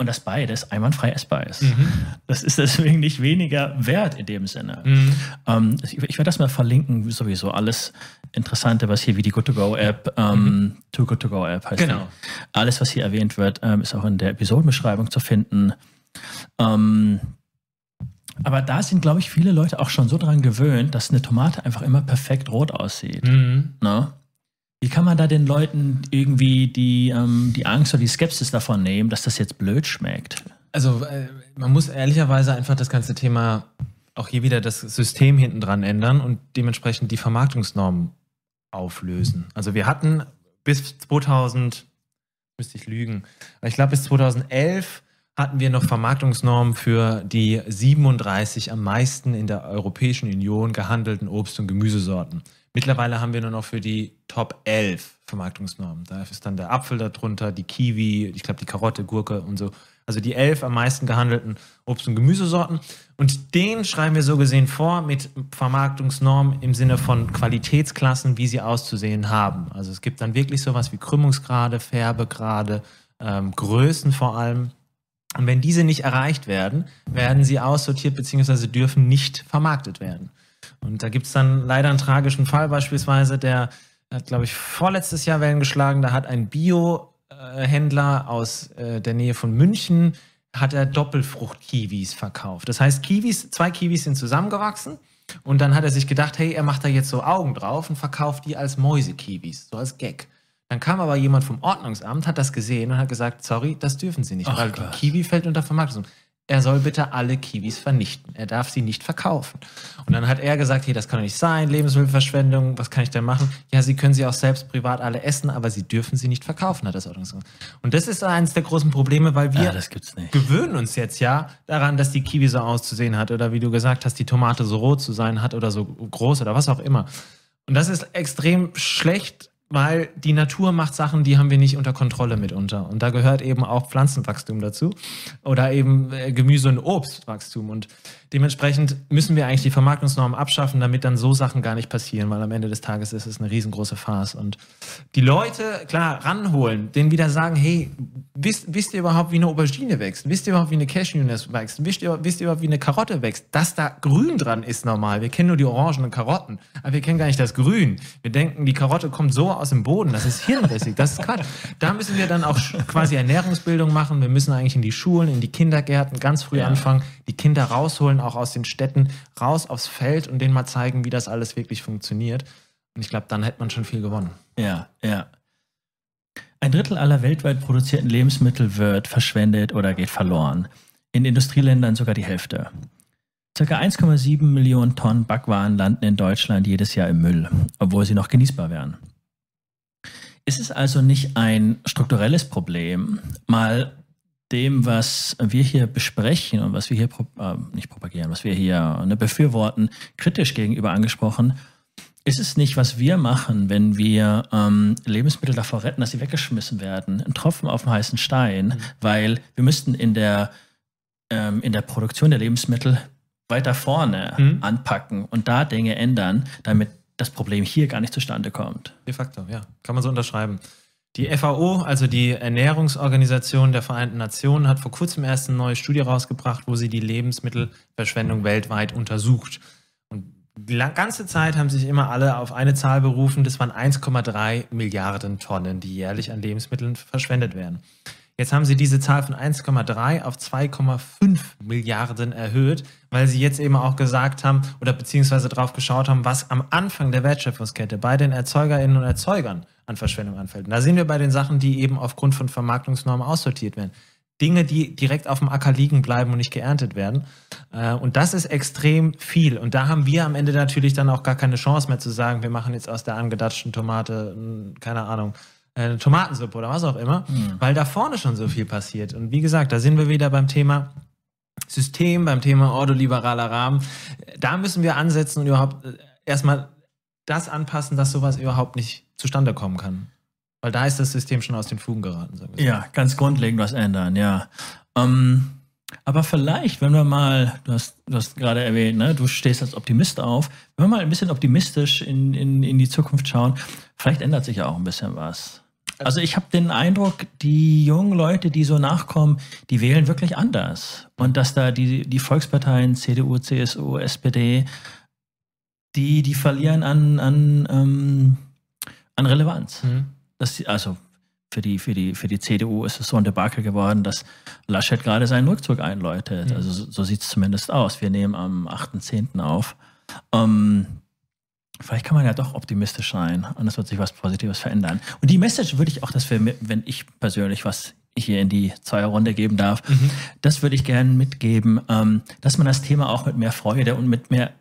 Und das beides einwandfrei essbar ist. Mhm. Das ist deswegen nicht weniger wert in dem Sinne. Mhm. Ähm, ich, ich werde das mal verlinken, sowieso alles Interessante, was hier wie die Good-to-Go-App, ähm, mhm. Too Good-to-Go-App heißt. Genau. Die. Alles, was hier erwähnt wird, ähm, ist auch in der Episodenbeschreibung zu finden. Ähm, aber da sind, glaube ich, viele Leute auch schon so dran gewöhnt, dass eine Tomate einfach immer perfekt rot aussieht. Mhm. Ne? Wie kann man da den Leuten irgendwie die, ähm, die Angst oder die Skepsis davon nehmen, dass das jetzt blöd schmeckt? Also äh, man muss ehrlicherweise einfach das ganze Thema auch hier wieder das System hinten dran ändern und dementsprechend die Vermarktungsnormen auflösen. Also wir hatten bis 2000, müsste ich lügen, ich glaube bis 2011 hatten wir noch Vermarktungsnormen für die 37 am meisten in der Europäischen Union gehandelten Obst- und Gemüsesorten. Mittlerweile haben wir nur noch für die Top 11 Vermarktungsnormen. Da ist dann der Apfel darunter, die Kiwi, ich glaube die Karotte, Gurke und so. Also die elf am meisten gehandelten Obst- und Gemüsesorten. Und den schreiben wir so gesehen vor mit Vermarktungsnormen im Sinne von Qualitätsklassen, wie sie auszusehen haben. Also es gibt dann wirklich sowas wie Krümmungsgrade, Färbegrade, ähm, Größen vor allem. Und wenn diese nicht erreicht werden, werden sie aussortiert bzw. dürfen nicht vermarktet werden. Und da gibt es dann leider einen tragischen Fall beispielsweise, der hat, glaube ich, vorletztes Jahr Wellen geschlagen. Da hat ein Bio-Händler aus äh, der Nähe von München hat er Doppelfrucht-Kiwis verkauft. Das heißt, Kiwis, zwei Kiwis sind zusammengewachsen und dann hat er sich gedacht, hey, er macht da jetzt so Augen drauf und verkauft die als Mäuse-Kiwis, so als Gag. Dann kam aber jemand vom Ordnungsamt, hat das gesehen und hat gesagt, sorry, das dürfen Sie nicht, Ach weil Gott. die Kiwi fällt unter Vermarktung. Er soll bitte alle Kiwis vernichten. Er darf sie nicht verkaufen. Und dann hat er gesagt, hey, das kann doch nicht sein, Lebensmittelverschwendung, was kann ich denn machen? Ja, Sie können sie auch selbst privat alle essen, aber Sie dürfen sie nicht verkaufen, hat das Ordnungsamt. Und das ist eines der großen Probleme, weil wir Ja, gewöhnen uns jetzt ja daran, dass die Kiwi so auszusehen hat oder wie du gesagt hast, die Tomate so rot zu sein hat oder so groß oder was auch immer. Und das ist extrem schlecht, weil die Natur macht Sachen, die haben wir nicht unter Kontrolle mitunter. Und da gehört eben auch Pflanzenwachstum dazu oder eben äh, Gemüse- und Obstwachstum. Und dementsprechend müssen wir eigentlich die Vermarktungsnormen abschaffen, damit dann so Sachen gar nicht passieren, weil am Ende des Tages ist es eine riesengroße Farce. Und die Leute, klar, ranholen, denen wieder sagen, hey, wisst, wisst ihr überhaupt, wie eine Aubergine wächst? Wisst ihr überhaupt, wie eine Cashewnuss wächst? Wisst ihr, wisst ihr überhaupt, wie eine Karotte wächst? Dass da Grün dran ist normal. Wir kennen nur die orangenen Karotten, aber wir kennen gar nicht das Grün. Wir denken, die Karotte kommt so aus dem Boden. Das ist hirnrissig. Das ist Quatsch. Da müssen wir dann auch quasi Ernährungsbildung machen. Wir müssen eigentlich in die Schulen, in die Kindergärten ganz früh Ja. anfangen, die Kinder rausholen, auch aus den Städten, raus aufs Feld und denen mal zeigen, wie das alles wirklich funktioniert. Und ich glaube, dann hätte man schon viel gewonnen. Ja, ja. Ein Drittel aller weltweit produzierten Lebensmittel wird verschwendet oder geht verloren. In Industrieländern sogar die Hälfte. Circa 1,7 Millionen Tonnen Backwaren landen in Deutschland jedes Jahr im Müll, obwohl sie noch genießbar wären. Ist es also nicht ein strukturelles Problem, mal dem, was wir hier besprechen und was wir hier pro- äh, nicht propagieren, was wir hier ne, befürworten, kritisch gegenüber angesprochen, ist es nicht, was wir machen, wenn wir ähm, Lebensmittel davor retten, dass sie weggeschmissen werden? Ein Tropfen auf dem heißen Stein, weil wir müssten in der, ähm, in der Produktion der Lebensmittel weiter vorne Mhm. anpacken und da Dinge ändern, damit das Problem hier gar nicht zustande kommt. De facto, ja. Kann man so unterschreiben. Die FAO, also die Ernährungsorganisation der Vereinten Nationen, hat vor kurzem erst eine neue Studie rausgebracht, wo sie die Lebensmittelverschwendung weltweit untersucht. Und die ganze Zeit haben sich immer alle auf eine Zahl berufen, das waren 1,3 Milliarden Tonnen, die jährlich an Lebensmitteln verschwendet werden. Jetzt haben sie diese Zahl von 1,3 auf 2,5 Milliarden erhöht, weil sie jetzt eben auch gesagt haben oder beziehungsweise drauf geschaut haben, was am Anfang der Wertschöpfungskette bei den ErzeugerInnen und Erzeugern an Verschwendung anfällt. Und da sind wir bei den Sachen, die eben aufgrund von Vermarktungsnormen aussortiert werden. Dinge, die direkt auf dem Acker liegen bleiben und nicht geerntet werden. Äh, Und das ist extrem viel. Und da haben wir am Ende natürlich dann auch gar keine Chance mehr zu sagen, wir machen jetzt aus der angedatschten Tomate, mh, keine Ahnung, äh, Tomatensuppe oder was auch immer, weil da vorne schon so viel passiert. Und wie gesagt, da sind wir wieder beim Thema System, beim Thema ordoliberaler Rahmen. Da müssen wir ansetzen und überhaupt äh, erstmal das anpassen, dass sowas überhaupt nicht zustande kommen kann. Weil da ist das System schon aus den Fugen geraten. So. Ja, ganz grundlegend was ändern, ja. Ähm, aber vielleicht, wenn wir mal, du hast, du hast gerade erwähnt, ne, du stehst als Optimist auf, wenn wir mal ein bisschen optimistisch in, in, in die Zukunft schauen, vielleicht ändert sich ja auch ein bisschen was. Also ich habe den Eindruck, die jungen Leute, die so nachkommen, die wählen wirklich anders. Und dass da die, die Volksparteien, CDU, CSU, SPD, die, die verlieren an, an, ähm, an Relevanz. Mhm. Das, also für die, für, die, für die CDU ist es so ein Debakel geworden, dass Laschet gerade seinen Rückzug einläutet. Mhm. Also so, so sieht es zumindest aus. Wir nehmen am 8.10. auf. Ähm, vielleicht kann man ja doch optimistisch sein und es wird sich was Positives verändern. Und die Message würde ich auch, dass wir, wenn ich persönlich was hier in die Zweierrunde geben darf. Mhm. Das würde ich gerne mitgeben, ähm, dass man das Thema auch mit mehr Freude und mit mehr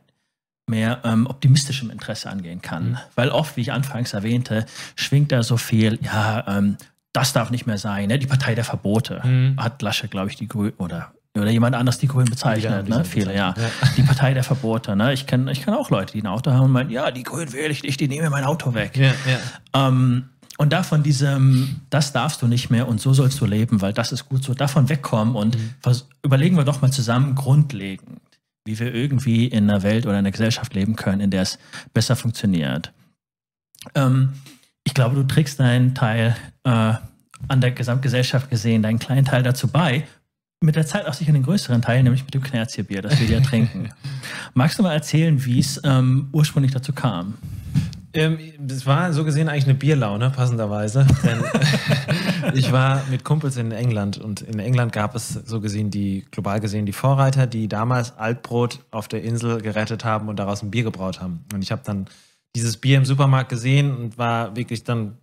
mehr ähm, optimistischem Interesse angehen kann. Mhm. Weil oft, wie ich anfangs erwähnte, schwingt da so viel, ja, ähm, das darf nicht mehr sein, ne? die Partei der Verbote. Mhm. Hat Lasche, glaube ich, die Grünen oder oder jemand anders die Grünen bezeichnet, ja, ne? Viele, ja. ja. Die Partei der Verbote, ne? Ich kenne ich kenn auch Leute, die ein Auto haben und meinen, ja, die Grünen wähle ich nicht, die nehmen mein Auto weg. Ja, ja. Ähm, und davon diesem, das darfst du nicht mehr und so sollst du leben, weil das ist gut so, davon wegkommen und mhm. überlegen wir doch mal zusammen grundlegend, wie wir irgendwie in einer Welt oder in einer Gesellschaft leben können, in der es besser funktioniert. Ähm, ich glaube, du trägst deinen Teil äh, an der Gesamtgesellschaft gesehen, deinen kleinen Teil dazu bei, mit der Zeit auch sicher den größeren Teil, nämlich mit dem Knerzierbier, das wir hier trinken. Magst du mal erzählen, wie es ähm, ursprünglich dazu kam? Ähm, das war so gesehen eigentlich eine Bierlaune, passenderweise. Denn ich war mit Kumpels in England und in England gab es so gesehen die, global gesehen, die Vorreiter, die damals Altbrot auf der Insel gerettet haben und daraus ein Bier gebraut haben. Und ich habe dann dieses Bier im Supermarkt gesehen und war wirklich dann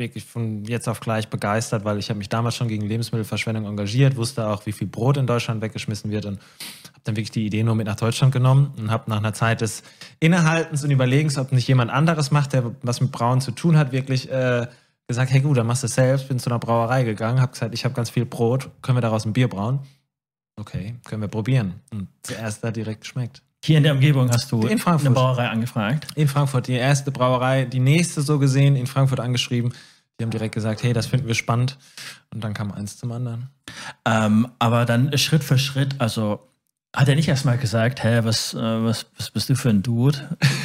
wirklich von jetzt auf gleich begeistert, weil ich habe mich damals schon gegen Lebensmittelverschwendung engagiert, wusste auch, wie viel Brot in Deutschland weggeschmissen wird und habe dann wirklich die Idee nur mit nach Deutschland genommen und habe nach einer Zeit des Innehaltens und Überlegens, ob nicht jemand anderes macht, der was mit Brauen zu tun hat, wirklich äh, gesagt, hey gut, dann machst du es selbst, bin zu einer Brauerei gegangen, habe gesagt, ich habe ganz viel Brot, können wir daraus ein Bier brauen? Okay, können wir probieren. Und zuerst da direkt geschmeckt. Hier in der Umgebung hast du eine Brauerei angefragt? In Frankfurt, die erste Brauerei, die nächste so gesehen, in Frankfurt angeschrieben. Die haben direkt gesagt, hey, das finden wir spannend. Und dann kam eins zum anderen. Ähm, aber dann Schritt für Schritt, also hat er nicht erstmal gesagt, hä, was, äh, was, was bist du für ein Dude?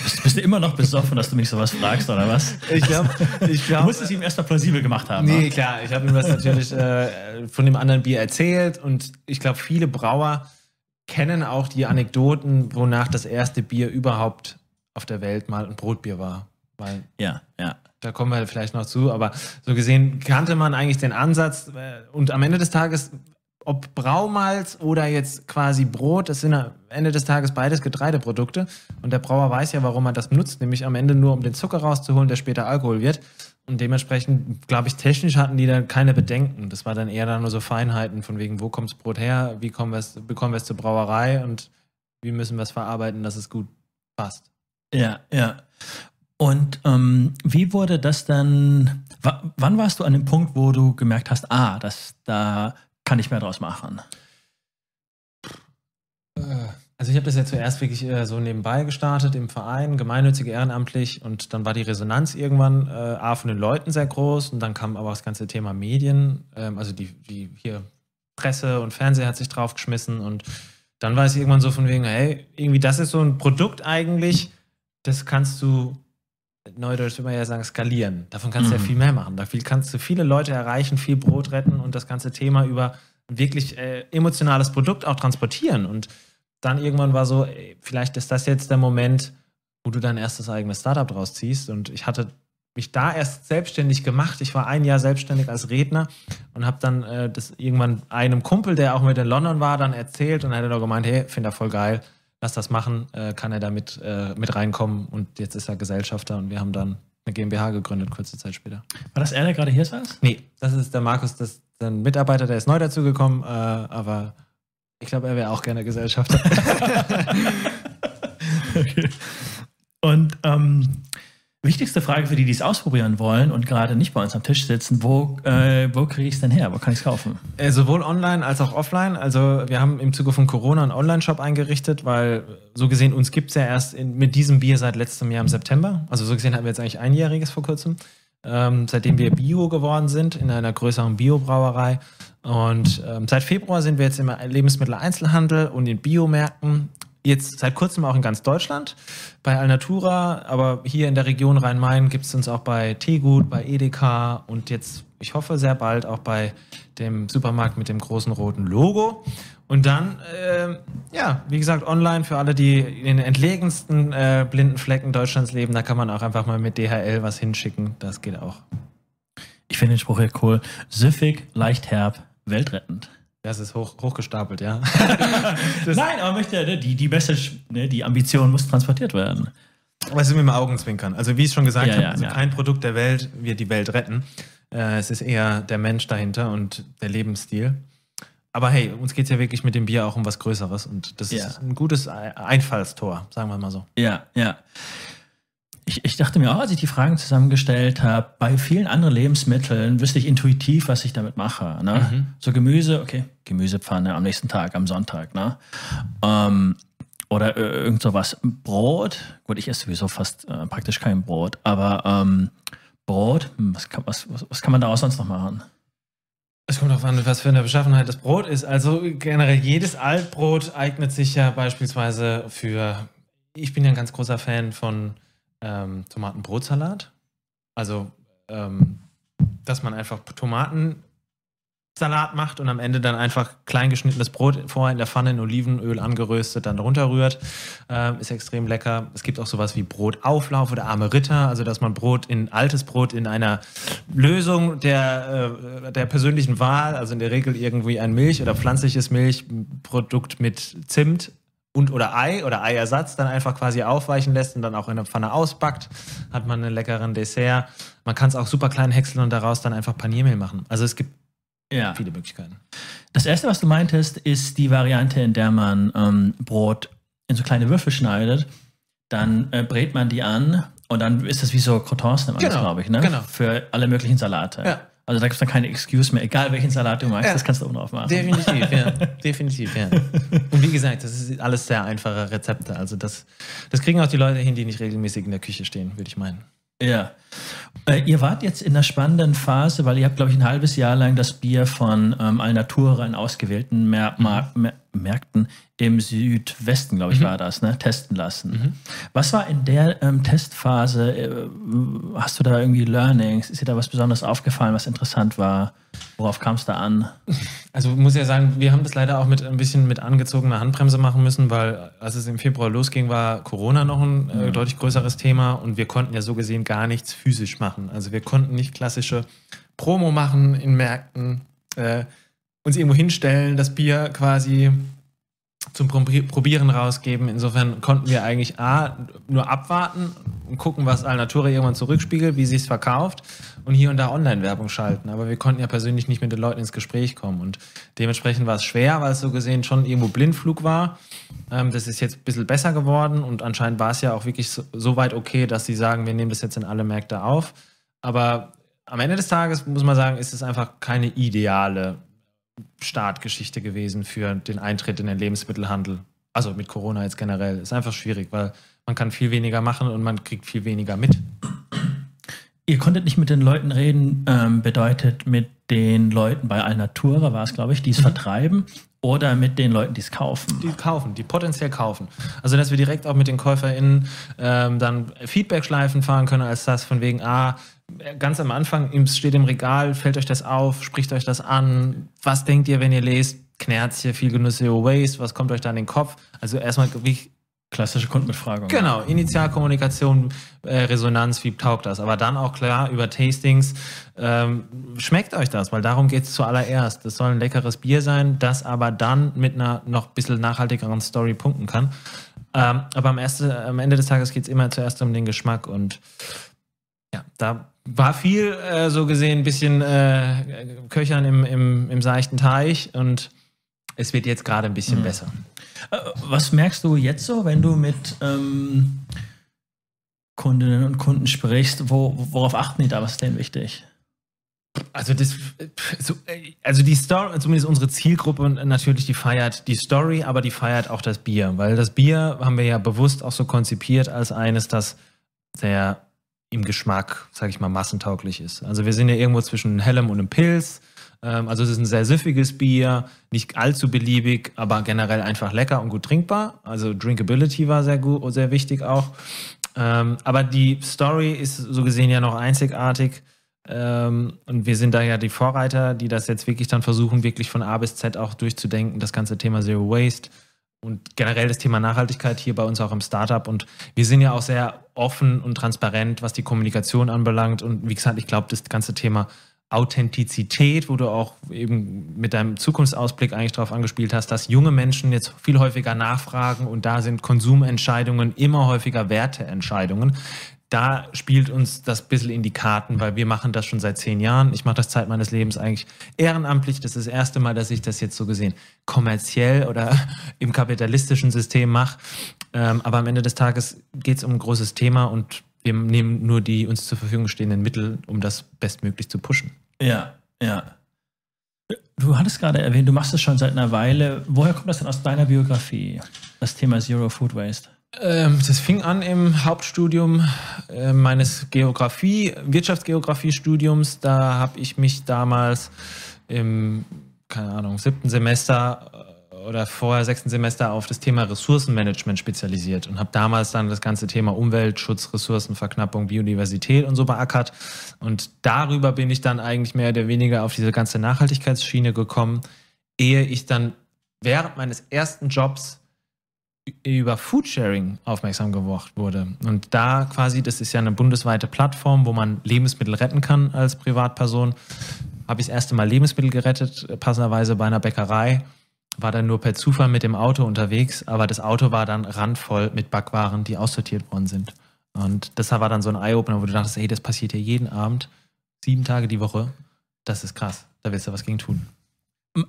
Bist, bist, du immer noch besoffen, dass du mich sowas fragst, oder was? Ich glaube, ich glaub, du musst es ihm erstmal plausibel gemacht haben. Nee, ne? klar, ich habe ihm das natürlich äh, von dem anderen Bier erzählt und ich glaube, viele Brauer kennen auch die Anekdoten, wonach das erste Bier überhaupt auf der Welt mal ein Brotbier war. Weil ja, ja. Da kommen wir vielleicht noch zu, aber so gesehen kannte man eigentlich den Ansatz äh, und am Ende des Tages, ob Braumalz oder jetzt quasi Brot, das sind am Ende des Tages beides Getreideprodukte und der Brauer weiß ja, warum er das benutzt, nämlich am Ende nur um den Zucker rauszuholen, der später Alkohol wird. Und dementsprechend, glaube ich, technisch hatten die dann keine Bedenken. Das war dann eher dann nur so Feinheiten von wegen, wo kommt das Brot her, wie kommen bekommen wir es zur Brauerei und wie müssen wir es verarbeiten, dass es gut passt. Ja, ja. Und ähm, wie wurde das dann, wann warst du an dem Punkt, wo du gemerkt hast, ah, das, da kann ich mehr draus machen? Äh also ich habe das ja zuerst wirklich äh, so nebenbei gestartet im Verein, gemeinnützig, ehrenamtlich und dann war die Resonanz irgendwann äh, A von den Leuten sehr groß und dann kam aber das ganze Thema Medien, ähm, also die, die hier Presse und Fernseher hat sich draufgeschmissen und dann war es irgendwann so von wegen, hey, irgendwie das ist so ein Produkt eigentlich, das kannst du, neudeutsch würde man ja sagen, skalieren. Davon kannst du ja mhm. viel mehr machen. Da kannst du viele Leute erreichen, viel Brot retten und das ganze Thema über ein wirklich äh, emotionales Produkt auch transportieren und dann irgendwann war so, ey, vielleicht ist das jetzt der Moment, wo du dein erstes eigenes Startup draus ziehst. Und ich hatte mich da erst selbstständig gemacht. Ich war ein Jahr selbstständig als Redner und habe dann äh, das irgendwann einem Kumpel, der auch mit in London war, dann erzählt und er hat dann gemeint, hey, finde er voll geil, lass das machen, äh, kann er da mit, äh, mit reinkommen und jetzt ist er Gesellschafter und wir haben dann eine GmbH gegründet, kurze Zeit später. War das er, der gerade hier saß? Nee, das ist der Markus, das ist ein Mitarbeiter, der ist neu dazugekommen, äh, aber ich glaube, er wäre auch gerne Gesellschafter. okay. Und ähm, wichtigste Frage für die, die es ausprobieren wollen und gerade nicht bei uns am Tisch sitzen, wo, äh, wo kriege ich es denn her? Wo kann ich es kaufen? Äh, sowohl online als auch offline. Also wir haben im Zuge von Corona einen Online-Shop eingerichtet, weil so gesehen uns gibt es ja erst in, mit diesem Bier seit letztem Jahr im September. Also so gesehen hatten wir jetzt eigentlich einjähriges vor kurzem. Ähm, seitdem wir Bio geworden sind in einer größeren Biobrauerei. Und ähm, seit Februar sind wir jetzt im Lebensmitteleinzelhandel und in Biomärkten. Jetzt seit kurzem auch in ganz Deutschland bei Alnatura, aber hier in der Region Rhein-Main gibt es uns auch bei Teegut, bei Edeka und jetzt, ich hoffe, sehr bald auch bei dem Supermarkt mit dem großen roten Logo. Und dann, äh, ja, wie gesagt, online für alle, die in den entlegensten äh, blinden Flecken Deutschlands leben, da kann man auch einfach mal mit DHL was hinschicken. Das geht auch. Ich finde den Spruch ja cool. Süffig, leicht herb, weltrettend. Das ist hoch, hochgestapelt, ja. Nein, aber möchte, ne, die, die Message, ne, die Ambition muss transportiert werden. Aber es ist mit dem Augenzwinkern. Also wie ich schon gesagt ja, habe, ja, also ja. kein Produkt der Welt wird die Welt retten. Äh, es ist eher der Mensch dahinter und der Lebensstil. Aber hey, uns geht es ja wirklich mit dem Bier auch um was Größeres und das ist ein gutes Einfallstor, sagen wir mal so. Ja, ja. Ich, ich dachte mir auch, als ich die Fragen zusammengestellt habe, bei vielen anderen Lebensmitteln wüsste ich intuitiv, was ich damit mache. Ne? Mhm. So Gemüse, okay, Gemüsepfanne am nächsten Tag, am Sonntag. Ne? Ähm, oder äh, irgend sowas. Brot, gut, ich esse sowieso fast äh, praktisch kein Brot, aber ähm, Brot, hm, was kann, was, was, was kann man daraus sonst noch machen? Es kommt darauf an, was für eine Beschaffenheit das Brot ist. Also generell jedes Altbrot eignet sich ja beispielsweise für. Ich bin ja ein ganz großer Fan von ähm, Tomatenbrotsalat. Also, ähm, dass man einfach Tomatensalat macht und am Ende dann einfach klein geschnittenes Brot vorher in der Pfanne in Olivenöl angeröstet, dann runterrührt. Ähm, ist extrem lecker. Es gibt auch sowas wie Brotauflauf oder arme Ritter, also dass man Brot in altes Brot in einer Lösung der, äh, der persönlichen Wahl, also in der Regel irgendwie ein Milch- oder pflanzliches Milchprodukt mit Zimt und oder Ei oder Eiersatz dann einfach quasi aufweichen lässt und dann auch in der Pfanne ausbackt, hat man einen leckeren Dessert. Man kann es auch super klein häckseln und daraus dann einfach Paniermehl machen. Also es gibt Ja. viele Möglichkeiten. Das erste, was du meintest, ist die Variante, in der man ähm, Brot in so kleine Würfel schneidet. Dann äh, brät man die an und dann ist das wie so das, Genau, glaube ich, ne? genau. Für alle möglichen Salate. Ja. Also da gibt es dann keine Excuse mehr, egal welchen Salat du magst, Ja. das kannst du oben drauf machen. Definitiv, ja. Definitiv, ja. Und wie gesagt, das ist alles sehr einfache Rezepte. Also das, das kriegen auch die Leute hin, die nicht regelmäßig in der Küche stehen, würde ich meinen. Ja. Äh, ihr wart jetzt in einer spannenden Phase, weil ihr habt, glaube ich, ein halbes Jahr lang das Bier von ähm, Alnatura in ausgewählten Mer Mar Mer Märkten im Südwesten, glaube ich, war das, ne? testen lassen. Was war in der ähm, Testphase? Äh, hast du da irgendwie Learnings? Ist dir da was Besonderes aufgefallen, was interessant war? Worauf kam es da an? Also ich muss ja sagen, wir haben das leider auch mit ein bisschen mit angezogener Handbremse machen müssen, weil als es im Februar losging, war Corona noch ein äh, deutlich größeres Thema und wir konnten ja so gesehen gar nichts physisch machen. Also wir konnten nicht klassische Promo machen in Märkten, äh, uns irgendwo hinstellen, das Bier quasi zum Probi- Probieren rausgeben. Insofern konnten wir eigentlich A, nur abwarten und gucken, was Alnatura irgendwann zurückspiegelt, wie sie es verkauft und hier und da Online-Werbung schalten. Aber wir konnten ja persönlich nicht mit den Leuten ins Gespräch kommen und dementsprechend war es schwer, weil es so gesehen schon irgendwo Blindflug war. Ähm, das ist jetzt ein bisschen besser geworden und anscheinend war es ja auch wirklich so weit okay, dass sie sagen, wir nehmen das jetzt in alle Märkte auf. Aber am Ende des Tages muss man sagen, ist es einfach keine ideale Startgeschichte gewesen für den Eintritt in den Lebensmittelhandel. Also mit Corona jetzt generell. Ist einfach schwierig, weil man kann viel weniger machen und man kriegt viel weniger mit. Ihr konntet nicht mit den Leuten reden, ähm, bedeutet mit den Leuten bei Alnatura war es, glaube ich, die es vertreiben oder mit den Leuten, die es kaufen. Die kaufen, die potenziell kaufen. Also, dass wir direkt auch mit den KäuferInnen ähm, dann Feedback-Schleifen fahren können, als das von wegen, ah, ganz am Anfang steht im Regal, fällt euch das auf, spricht euch das an, was denkt ihr, wenn ihr lest, Knerzchen, viel Genuss Zero Waste, was kommt euch da in den Kopf? Also erstmal, wie, Klassische Kundenbefragung. Genau, Initialkommunikation, äh, Resonanz, wie taugt das? Aber dann auch klar über Tastings, ähm, schmeckt euch das? Weil darum geht es zuallererst. Das soll ein leckeres Bier sein, das aber dann mit einer noch ein bisschen nachhaltigeren Story punkten kann. Ähm, aber am, erste, am Ende des Tages geht es immer zuerst um den Geschmack und ja, da war viel äh, so gesehen ein bisschen äh, Köchern im, im, im seichten Teich und es wird jetzt gerade ein bisschen besser. Äh, Was merkst du jetzt so, wenn du mit ähm, Kundinnen und Kunden sprichst? Wo, worauf achten die da? Was ist denen wichtig? Also das, so, also die Story, zumindest unsere Zielgruppe natürlich, die feiert die Story, aber die feiert auch das Bier, weil das Bier haben wir ja bewusst auch so konzipiert als eines, das sehr im Geschmack, sage ich mal, massentauglich ist. Also wir sind ja irgendwo zwischen einem Hellem und einem Pilz. Ähm, Also es ist ein sehr süffiges Bier, nicht allzu beliebig, aber generell einfach lecker und gut trinkbar. Also Drinkability war sehr gut, sehr wichtig auch. Ähm, aber die Story ist so gesehen ja noch einzigartig. Ähm, und wir sind da ja die Vorreiter, die das jetzt wirklich dann versuchen, wirklich von A bis Z auch durchzudenken, das ganze Thema Zero Waste und generell das Thema Nachhaltigkeit hier bei uns auch im Startup. Und wir sind ja auch sehr offen und transparent, was die Kommunikation anbelangt. Und wie gesagt, ich glaube, das ganze Thema Authentizität, wo du auch eben mit deinem Zukunftsausblick eigentlich darauf angespielt hast, dass junge Menschen jetzt viel häufiger nachfragen und da sind Konsumentscheidungen immer häufiger Werteentscheidungen. Da spielt uns das ein bisschen in die Karten, weil wir machen das schon seit zehn Jahren. Ich mache das Zeit meines Lebens eigentlich ehrenamtlich. Das ist das erste Mal, dass ich das jetzt so gesehen kommerziell oder im kapitalistischen System mache. Ähm, aber am Ende des Tages geht es um ein großes Thema und wir nehmen nur die uns zur Verfügung stehenden Mittel, um das bestmöglich zu pushen. Ja, ja. Du hattest gerade erwähnt, du machst es schon seit einer Weile. Woher kommt das denn aus deiner Biografie, das Thema Zero Food Waste? Ähm, das fing an im Hauptstudium äh, meines Geografie, Wirtschaftsgeografie-Studiums. Da habe ich mich damals im, keine Ahnung, siebten Semester äh, oder vorher sechsten Semester auf das Thema Ressourcenmanagement spezialisiert und habe damals dann das ganze Thema Umweltschutz, Ressourcenverknappung, Biodiversität und so beackert. Und darüber bin ich dann eigentlich mehr oder weniger auf diese ganze Nachhaltigkeitsschiene gekommen, ehe ich dann während meines ersten Jobs über Foodsharing aufmerksam geworden wurde. Und da quasi, das ist ja eine bundesweite Plattform, wo man Lebensmittel retten kann als Privatperson, habe ich das erste Mal Lebensmittel gerettet, passenderweise bei einer Bäckerei. War dann nur per Zufall mit dem Auto unterwegs, aber das Auto war dann randvoll mit Backwaren, die aussortiert worden sind. Und das war dann so ein Eye-Opener, wo du dachtest, hey, das passiert hier jeden Abend, sieben Tage die Woche. Das ist krass. Da willst du was gegen tun.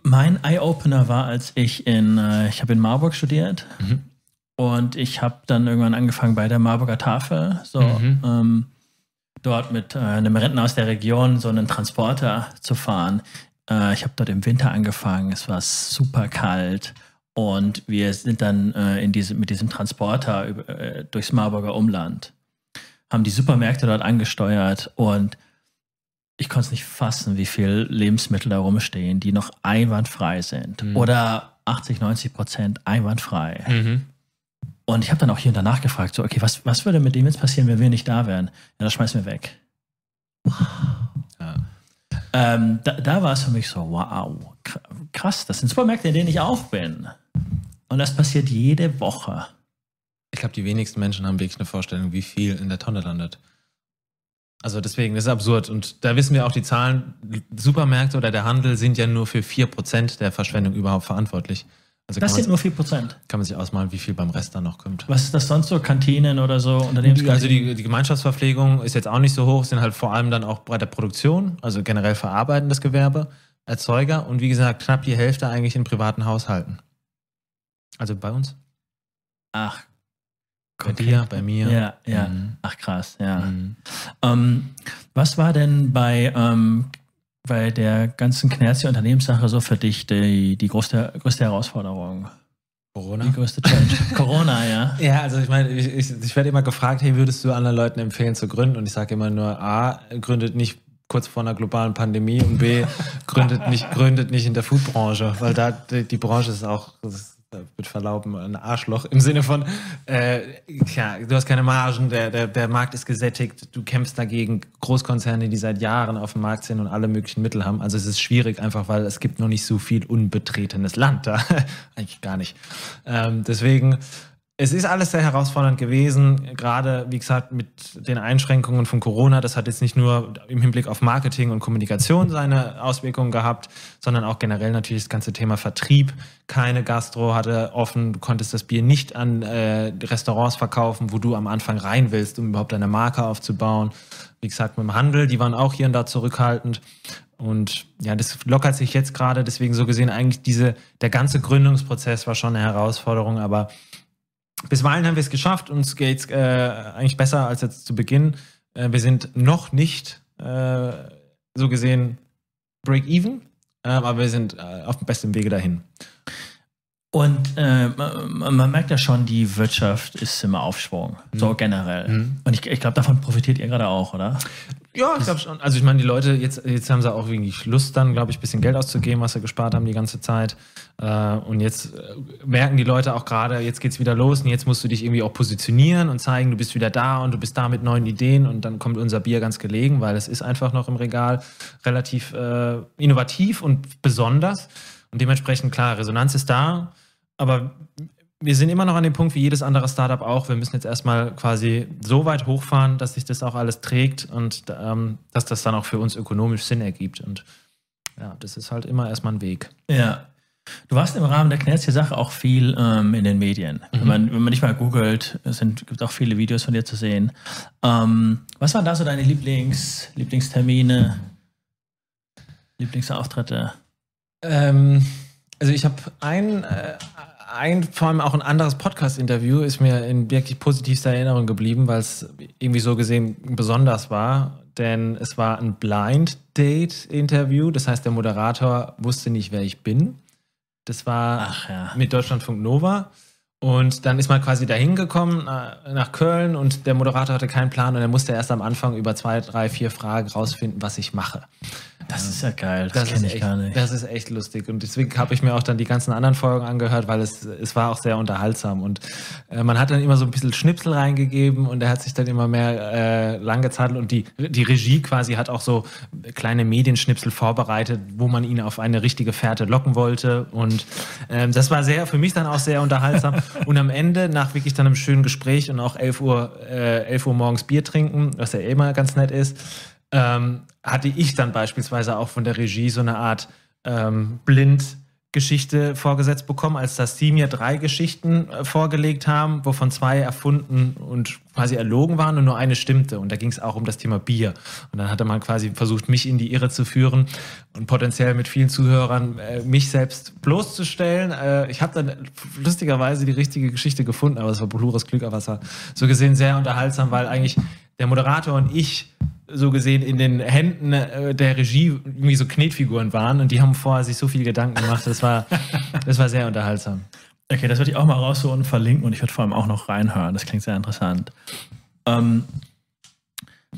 Mein Eye-Opener war, als ich in, äh, ich habe in Marburg studiert mhm. und ich habe dann irgendwann angefangen bei der Marburger Tafel, so mhm. ähm, dort mit äh, einem Rentner aus der Region so einen Transporter zu fahren. Äh, ich habe dort im Winter angefangen, es war super kalt und wir sind dann äh, in diese, mit diesem Transporter über, äh, durchs Marburger Umland, haben die Supermärkte dort angesteuert und ich konnte es nicht fassen, wie viel Lebensmittel da rumstehen, die noch einwandfrei sind. Mhm. Oder 80, 90 Prozent einwandfrei. Mhm. Und ich habe dann auch hier und danach gefragt, so, okay, was, was würde mit dem jetzt passieren, wenn wir nicht da wären? Ja, das schmeißen wir weg. Ja. Ähm, da, da war es für mich so, wow, krass, das sind Supermärkte, in denen ich auch bin. Und das passiert jede Woche. Ich glaube, die wenigsten Menschen haben wirklich eine Vorstellung, wie viel in der Tonne landet. Also deswegen, das ist absurd. Und da wissen wir auch, die Zahlen, Supermärkte oder der Handel sind ja nur für 4% der Verschwendung überhaupt verantwortlich. Also das sind nur 4%. Kann man sich ausmalen, wie viel beim Rest dann noch kommt. Was ist das sonst so? Kantinen oder so? Also die, die Gemeinschaftsverpflegung ist jetzt auch nicht so hoch, sind halt vor allem dann auch bei der Produktion, also generell verarbeitendes Gewerbe, Erzeuger und wie gesagt, knapp die Hälfte eigentlich in privaten Haushalten. Also bei uns. Ach, bei okay. dir, bei mir. Ja, ja. Mhm. Ach krass, ja. Mhm. Ähm, was war denn bei, ähm, bei der ganzen Knerzi-Unternehmenssache so für dich die, die größte, größte Herausforderung? Corona? Die größte Challenge. Corona, ja. Ja, also ich meine, ich, ich, ich werde immer gefragt, hey, würdest du anderen Leuten empfehlen zu gründen? Und ich sage immer nur, A, gründet nicht kurz vor einer globalen Pandemie und B, gründet nicht, gründet nicht in der Foodbranche, weil da die, die Branche ist auch, ist mit Verlauben ein Arschloch im Sinne von, äh, ja, du hast keine Margen, der, der, der Markt ist gesättigt, du kämpfst dagegen Großkonzerne, die seit Jahren auf dem Markt sind und alle möglichen Mittel haben. Also es ist schwierig einfach, weil es gibt noch nicht so viel unbetretenes Land da. Eigentlich gar nicht. Ähm, deswegen es ist alles sehr herausfordernd gewesen, gerade wie gesagt mit den Einschränkungen von Corona. Das hat jetzt nicht nur im Hinblick auf Marketing und Kommunikation seine Auswirkungen gehabt, sondern auch generell natürlich das ganze Thema Vertrieb. Keine Gastro hatte offen, du konntest das Bier nicht an äh, Restaurants verkaufen, wo du am Anfang rein willst, um überhaupt deine Marke aufzubauen. Wie gesagt, mit dem Handel, die waren auch hier und da zurückhaltend. Und ja, das lockert sich jetzt gerade. Deswegen so gesehen eigentlich diese, der ganze Gründungsprozess war schon eine Herausforderung, aber Bisweilen haben wir es geschafft, uns geht es äh, eigentlich besser als jetzt zu Beginn. Äh, wir sind noch nicht äh, so gesehen break-even, äh, aber wir sind äh, auf dem besten Wege dahin. Und äh, man merkt ja schon, die Wirtschaft ist im Aufschwung, mhm. so generell. Mhm. Und ich, ich glaube, davon profitiert ihr gerade auch, oder? Ja, ich glaube schon. Also ich meine, die Leute, jetzt, jetzt haben sie auch irgendwie Lust dann, glaube ich, ein bisschen Geld auszugeben, was sie gespart haben die ganze Zeit. Äh, und jetzt äh, merken die Leute auch gerade, jetzt geht es wieder los und jetzt musst du dich irgendwie auch positionieren und zeigen, du bist wieder da und du bist da mit neuen Ideen und dann kommt unser Bier ganz gelegen, weil es ist einfach noch im Regal relativ äh, innovativ und besonders. Und dementsprechend, klar, Resonanz ist da, aber wir sind immer noch an dem Punkt wie jedes andere Startup auch. Wir müssen jetzt erstmal quasi so weit hochfahren, dass sich das auch alles trägt und ähm, dass das dann auch für uns ökonomisch Sinn ergibt. Und ja, das ist halt immer erstmal ein Weg. Ja. Du warst im Rahmen der Knerz-Sache auch viel ähm, in den Medien. Mhm. Wenn, man, wenn man dich mal googelt, es gibt auch viele Videos von dir zu sehen. Ähm, was waren da so deine Lieblings, Lieblingstermine, Lieblingsauftritte? Ähm, also ich habe ein, äh, ein, vor allem auch ein anderes Podcast-Interview ist mir in wirklich positivster Erinnerung geblieben, weil es irgendwie so gesehen besonders war. Denn es war ein Blind-Date-Interview. Das heißt, der Moderator wusste nicht, wer ich bin. Das war ja. mit Deutschlandfunk Nova. Und dann ist man quasi dahin gekommen äh, nach Köln und der Moderator hatte keinen Plan und er musste erst am Anfang über zwei, drei, vier Fragen rausfinden, was ich mache. Das ist ja geil, das, das kenne ich echt, gar nicht. Das ist echt lustig. Und deswegen habe ich mir auch dann die ganzen anderen Folgen angehört, weil es, es war auch sehr unterhaltsam. Und äh, man hat dann immer so ein bisschen Schnipsel reingegeben und er hat sich dann immer mehr äh, langgezadelt und die, die Regie quasi hat auch so kleine Medienschnipsel vorbereitet, wo man ihn auf eine richtige Fährte locken wollte. Und äh, das war sehr, für mich dann auch sehr unterhaltsam. Und am Ende, nach wirklich dann einem schönen Gespräch und auch 11 Uhr, äh, 11 Uhr morgens Bier trinken, was ja immer ganz nett ist, ähm, hatte ich dann beispielsweise auch von der Regie so eine Art ähm, blind vorgesetzt bekommen, als dass sie mir drei Geschichten äh, vorgelegt haben, wovon zwei erfunden und quasi erlogen waren und nur eine stimmte. Und da ging es auch um das Thema Bier. Und dann hatte man quasi versucht, mich in die Irre zu führen und potenziell mit vielen Zuhörern äh, mich selbst bloßzustellen. Äh, ich habe dann lustigerweise die richtige Geschichte gefunden, aber es war pures Glück, aber es war so gesehen sehr unterhaltsam, weil eigentlich der Moderator und ich so gesehen in den Händen äh, der Regie irgendwie so Knetfiguren waren und die haben vorher sich so viel Gedanken gemacht. Das war, das war sehr unterhaltsam. Okay, das würde ich auch mal rausholen und verlinken und ich würde vor allem auch noch reinhören. Das klingt sehr interessant. Ähm,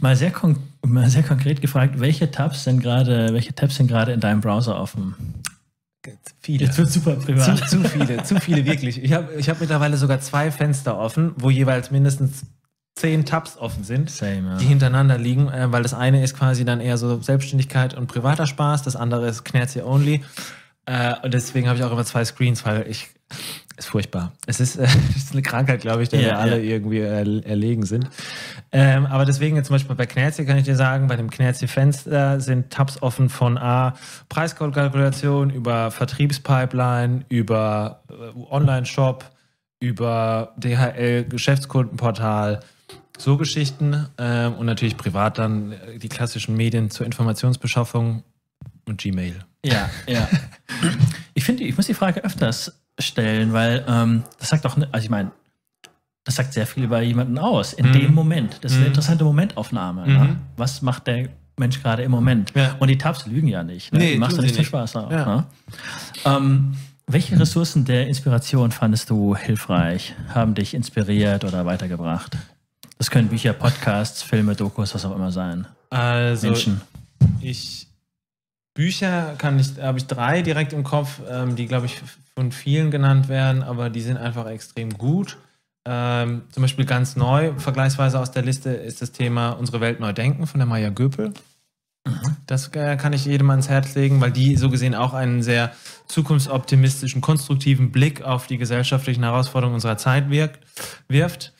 mal, sehr mal sehr konkret gefragt, welche Tabs sind gerade, welche Tabs sind gerade in deinem Browser offen? Viele. Jetzt wird super privat. Zu, zu viele, zu viele wirklich. Ich habe ich hab mittlerweile sogar zwei Fenster offen, wo jeweils mindestens zehn Tabs offen sind, Same, ja. die hintereinander liegen, äh, weil das eine ist quasi dann eher so Selbstständigkeit und privater Spaß, das andere ist Knerzi Only. Äh, und deswegen habe ich auch immer zwei Screens, weil ich ist furchtbar. Es ist, äh, ist eine Krankheit, glaube ich, der ja, wir alle ja. irgendwie er, erlegen sind. Ähm, aber deswegen jetzt zum Beispiel bei Knerzi kann ich dir sagen, bei dem Knerzi-Fenster sind Tabs offen von A, Preiskalkulation, über Vertriebspipeline, über äh, Online-Shop, über DHL, Geschäftskundenportal, so Geschichten ähm, und natürlich privat dann äh, die klassischen Medien zur Informationsbeschaffung und Gmail. Ja, ja. ich finde, ich muss die Frage öfters stellen, weil ähm, das sagt doch, also ich meine, das sagt sehr viel über jemanden aus, in mhm. dem Moment. Das ist eine mhm. interessante Momentaufnahme. Ne? Mhm. Ne? Was macht der Mensch gerade im Moment? Ja. Und die Tabs lügen ja nicht. Ne? Nee, die machst du nicht zum Spaß auch. Ja. Ne? Ähm, welche Ressourcen der Inspiration fandest du hilfreich, haben dich inspiriert oder weitergebracht? Das können Bücher, Podcasts, Filme, Dokus, was auch immer sein. Also, Menschen. ich Bücher kann ich, habe ich drei direkt im Kopf, ähm, die glaube ich von vielen genannt werden, aber die sind einfach extrem gut. Ähm, zum Beispiel ganz neu, vergleichsweise aus der Liste, ist das Thema Unsere Welt neu denken von der Maya Göpel. Das äh, kann ich jedem ans Herz legen, weil die so gesehen auch einen sehr zukunftsoptimistischen, konstruktiven Blick auf die gesellschaftlichen Herausforderungen unserer Zeit wirkt, wirft.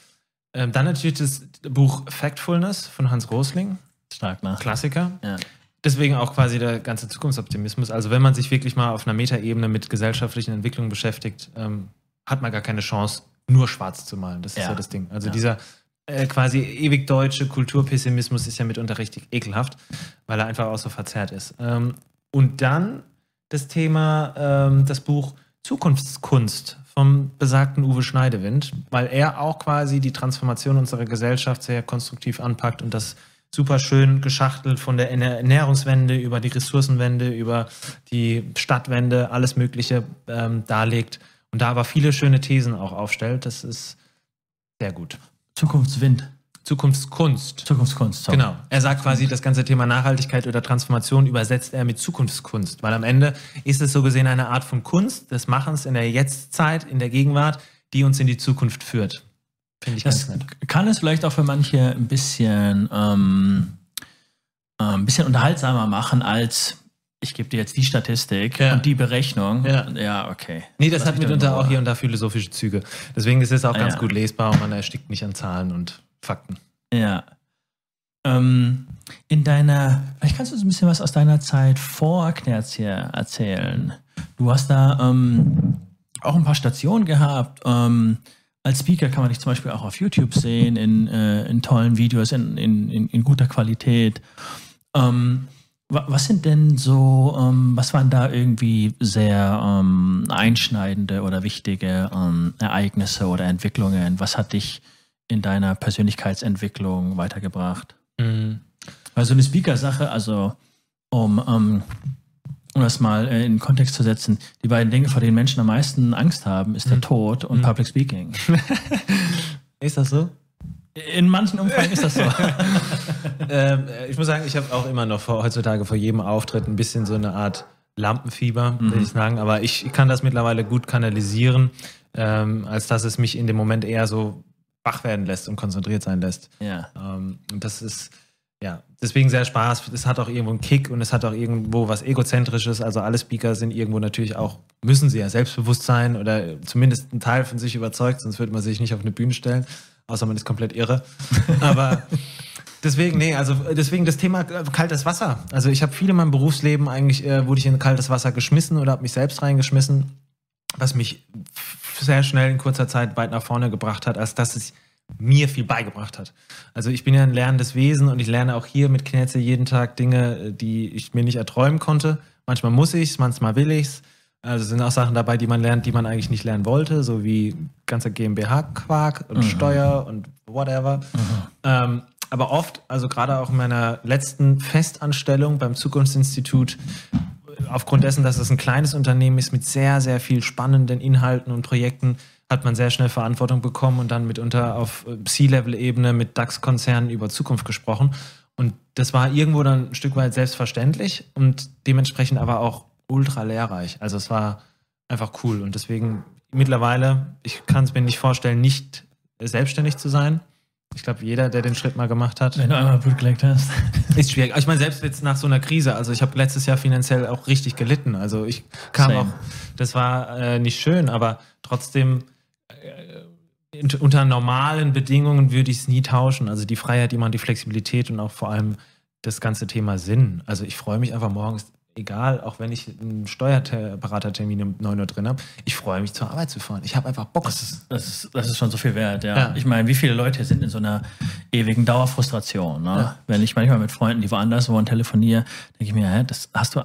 Ähm, dann natürlich das Buch Factfulness von Hans Rosling. Stark, ne? Klassiker. Ja. Deswegen auch quasi der ganze Zukunftsoptimismus. Also wenn man sich wirklich mal auf einer Metaebene mit gesellschaftlichen Entwicklungen beschäftigt, ähm, hat man gar keine Chance, nur schwarz zu malen. Das ist ja, ja das Ding. Also ja. dieser äh, quasi ewig deutsche Kulturpessimismus ist ja mitunter richtig ekelhaft, weil er einfach auch so verzerrt ist. Ähm, und dann das Thema, ähm, das Buch Zukunftskunst vom besagten Uwe Schneidewind, weil er auch quasi die Transformation unserer Gesellschaft sehr konstruktiv anpackt und das super schön geschachtelt von der Ernährungswende über die Ressourcenwende, über die Stadtwende, alles Mögliche ähm, darlegt und da aber viele schöne Thesen auch aufstellt. Das ist sehr gut. Zukunftswind. Zukunftskunst. Zukunftskunst, sorry. Genau. Er sagt quasi, das ganze Thema Nachhaltigkeit oder Transformation übersetzt er mit Zukunftskunst, weil am Ende ist es so gesehen eine Art von Kunst des Machens in der Jetztzeit, in der Gegenwart, die uns in die Zukunft führt. Finde ich das ganz nett. Kann es vielleicht auch für manche ein bisschen, ähm, äh, ein bisschen unterhaltsamer machen als ich gebe dir jetzt die Statistik ja. und die Berechnung. Ja, ja okay. Nee, das Lass hat mitunter auch hier und da philosophische Züge. Deswegen ist es auch ah, ganz ja. gut lesbar und man erstickt nicht an Zahlen und Fakten. Ja. Ähm, in deiner, vielleicht kannst du uns ein bisschen was aus deiner Zeit vor Knerz hier erzählen. Du hast da ähm, auch ein paar Stationen gehabt. Ähm, als Speaker kann man dich zum Beispiel auch auf YouTube sehen, in, äh, in tollen Videos, in, in, in, guter Qualität. Ähm, was sind denn so, ähm, was waren da irgendwie sehr ähm, einschneidende oder wichtige ähm, Ereignisse oder Entwicklungen? Was hat dich in deiner Persönlichkeitsentwicklung weitergebracht? Mhm. Also eine Speaker-Sache, also um, um, um das mal äh, in Kontext zu setzen, die beiden Dinge, vor denen Menschen am meisten Angst haben, ist der mhm. Tod und mhm. Public Speaking. ist das so? In manchen Umfang ist das so. ähm, ich muss sagen, ich habe auch immer noch vor, heutzutage vor jedem Auftritt ein bisschen so eine Art Lampenfieber, mhm. würde ich sagen. Aber ich kann das mittlerweile gut kanalisieren, ähm, als dass es mich in dem Moment eher so wach werden lässt und konzentriert sein lässt. Ja. Ähm, und das ist, ja, deswegen sehr Spaß. Es hat auch irgendwo einen Kick und es hat auch irgendwo was Egozentrisches. Also alle Speaker sind irgendwo natürlich auch, müssen sie ja selbstbewusst sein oder zumindest einen Teil von sich überzeugt, sonst würde man sich nicht auf eine Bühne stellen. Außer man ist komplett irre. Aber deswegen, nee, also deswegen das Thema kaltes Wasser. Also ich habe viel in meinem Berufsleben eigentlich, äh, wurde ich in kaltes Wasser geschmissen oder habe mich selbst reingeschmissen, was mich sehr schnell in kurzer Zeit weit nach vorne gebracht hat, als dass es mir viel beigebracht hat. Also ich bin ja ein lernendes Wesen und ich lerne auch hier mit Knetze jeden Tag Dinge, die ich mir nicht erträumen konnte. Manchmal muss ich es, manchmal will ich es. Also sind auch Sachen dabei, die man lernt, die man eigentlich nicht lernen wollte, so wie ganzer GmbH-Quark und mhm. Steuer und whatever. Mhm. Ähm, aber oft, also gerade auch in meiner letzten Festanstellung beim Zukunftsinstitut, aufgrund dessen, dass es ein kleines Unternehmen ist mit sehr, sehr viel spannenden Inhalten und Projekten, hat man sehr schnell Verantwortung bekommen und dann mitunter auf C-Level-Ebene mit DAX-Konzernen über Zukunft gesprochen. Und das war irgendwo dann ein Stück weit selbstverständlich und dementsprechend aber auch ultra lehrreich. Also es war einfach cool und deswegen mittlerweile, ich kann es mir nicht vorstellen, nicht selbstständig zu sein. Ich glaube, jeder, der den Schritt mal gemacht hat. Wenn du einmal Blut geleckt hast. Ist schwierig. Ich meine, selbst jetzt nach so einer Krise, also ich habe letztes Jahr finanziell auch richtig gelitten. Also ich kam Same. auch, das war äh, nicht schön, aber trotzdem äh, unter normalen Bedingungen würde ich es nie tauschen. Also die Freiheit, die man, die Flexibilität und auch vor allem das ganze Thema Sinn. Also ich freue mich einfach morgens egal, auch wenn ich einen Steuerberatertermin um 9 Uhr drin habe, ich freue mich zur Arbeit zu fahren. Ich habe einfach Bock. Das ist, das, ist, das ist schon so viel wert, ja. ja. Ich meine, wie viele Leute sind in so einer ewigen Dauerfrustration? Ne? Ja. Wenn ich manchmal mit Freunden, die woanders wohnen, telefoniere, denke ich mir, hä, das hast du.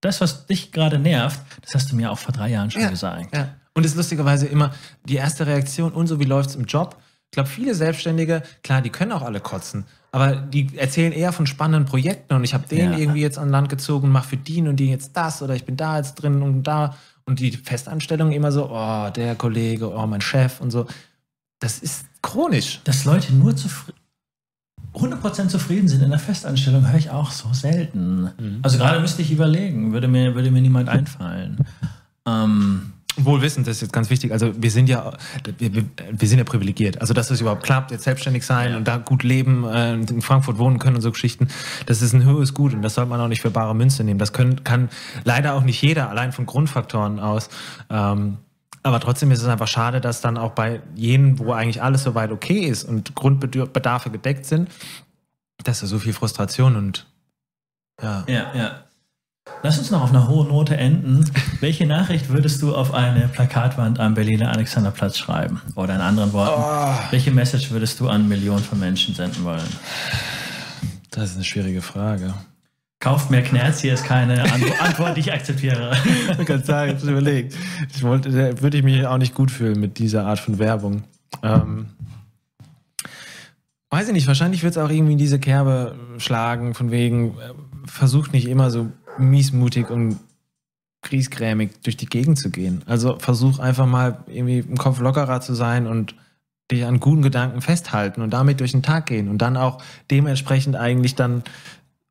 Das, was dich gerade nervt, das hast du mir auch vor drei Jahren schon ja. gesagt. Ja. Und es ist lustigerweise immer die erste Reaktion, und so wie läuft es im Job? Ich glaube, viele Selbstständige, klar, die können auch alle kotzen, aber die erzählen eher von spannenden Projekten und ich habe den ja. irgendwie jetzt an Land gezogen, mache für die und die jetzt das oder ich bin da jetzt drin und da und die Festanstellung immer so, oh, der Kollege, oh, mein Chef und so. Das ist chronisch. Dass Leute nur zu 100% zufrieden sind in der Festanstellung, höre ich auch so selten. Mhm. Also gerade müsste ich überlegen, würde mir, würde mir niemand einfallen. Ähm, Wohl wissend, das ist jetzt ganz wichtig. Also wir sind ja, wir, wir sind ja privilegiert. Also dass es überhaupt klappt, jetzt selbstständig sein und da gut leben, äh, in Frankfurt wohnen können und so Geschichten, das ist ein höheres Gut und das sollte man auch nicht für bare Münze nehmen. Das können, kann leider auch nicht jeder, allein von Grundfaktoren aus. Ähm, aber trotzdem ist es einfach schade, dass dann auch bei jenen, wo eigentlich alles soweit okay ist und Grundbedarfe gedeckt sind, dass da so viel Frustration und ja. Ja, ja. Lass uns noch auf einer hohen Note enden. Welche Nachricht würdest du auf eine Plakatwand am Berliner Alexanderplatz schreiben? Oder in anderen Worten, oh. welche Message würdest du an Millionen von Menschen senden wollen? Das ist eine schwierige Frage. Kauft mehr Knerz, hier ist keine Antwort, die ich akzeptiere. Ich kann sagen, ich überlegt. Ich wollte, würde ich mich auch nicht gut fühlen mit dieser Art von Werbung. Ähm, weiß ich nicht, wahrscheinlich wird es auch irgendwie in diese Kerbe schlagen, von wegen, äh, versucht nicht immer so miesmutig und griesgrämig durch die Gegend zu gehen. Also versuch einfach mal irgendwie im Kopf lockerer zu sein und dich an guten Gedanken festhalten und damit durch den Tag gehen und dann auch dementsprechend eigentlich dann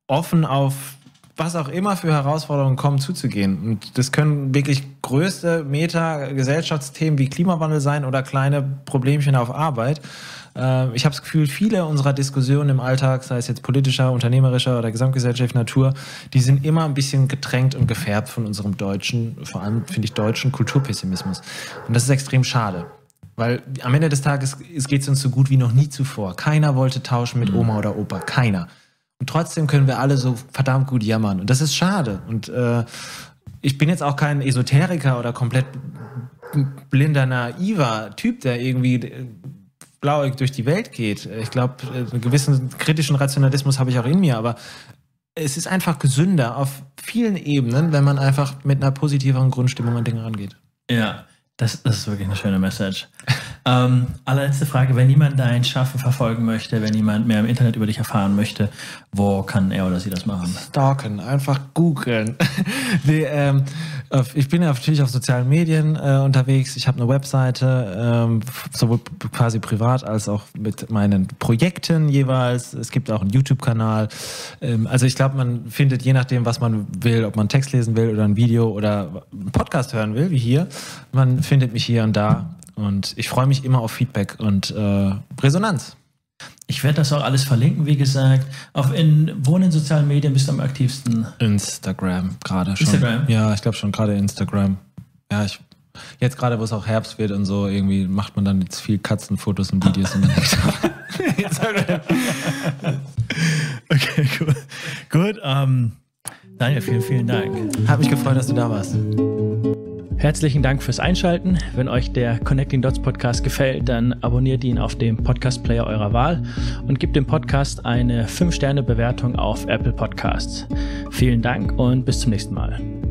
offen auf was auch immer für Herausforderungen kommen, zuzugehen. Und das können wirklich größte Meta-Gesellschaftsthemen wie Klimawandel sein oder kleine Problemchen auf Arbeit. Äh, ich habe das Gefühl, viele unserer Diskussionen im Alltag, sei es jetzt politischer, unternehmerischer oder gesamtgesellschaftlicher Natur, die sind immer ein bisschen getränkt und gefärbt von unserem deutschen, vor allem finde ich deutschen Kulturpessimismus. Und das ist extrem schade. Weil am Ende des Tages geht es uns so gut wie noch nie zuvor. Keiner wollte tauschen mit. Oma oder Opa. Keiner. Und trotzdem können wir alle so verdammt gut jammern. Und das ist schade. Und äh, ich bin jetzt auch kein Esoteriker oder komplett blinder, naiver Typ, der irgendwie blauig durch die Welt geht. Ich glaube, einen gewissen kritischen Rationalismus habe ich auch in mir, aber es ist einfach gesünder auf vielen Ebenen, wenn man einfach mit einer positiveren Grundstimmung an Dinge rangeht. Ja, das, das ist wirklich eine schöne Message. Ähm, allerletzte Frage, wenn jemand dein Schaffen verfolgen möchte, wenn jemand mehr im Internet über dich erfahren möchte, wo kann er oder sie das machen? Stalken, einfach googeln. nee, ähm, ich bin ja natürlich auf sozialen Medien äh, unterwegs. Ich habe eine Webseite, ähm, sowohl quasi privat als auch mit meinen Projekten jeweils. Es gibt auch einen YouTube-Kanal. Ähm, also ich glaube, man findet je nachdem, was man will, ob man Text lesen will oder ein Video oder einen Podcast hören will, wie hier. Man findet mich hier und da. Und ich freue mich immer auf Feedback und äh, Resonanz. Ich werde das auch alles verlinken, wie gesagt. Auf in, wo in den sozialen Medien bist du am aktivsten? Instagram gerade schon. Instagram? Ja, ich glaube schon gerade Instagram. Ja, ich, jetzt gerade, wo es auch Herbst wird und so, irgendwie macht man dann jetzt viel Katzenfotos und Videos. und Instagram. okay, cool. Gut, ähm, Daniel, vielen, vielen Dank. Hat mich gefreut, dass du da warst. Herzlichen Dank fürs Einschalten. Wenn euch der Connecting Dots Podcast gefällt, dann abonniert ihn auf dem Podcast Player eurer Wahl und gebt dem Podcast eine 5-Sterne-Bewertung auf Apple Podcasts. Vielen Dank und bis zum nächsten Mal.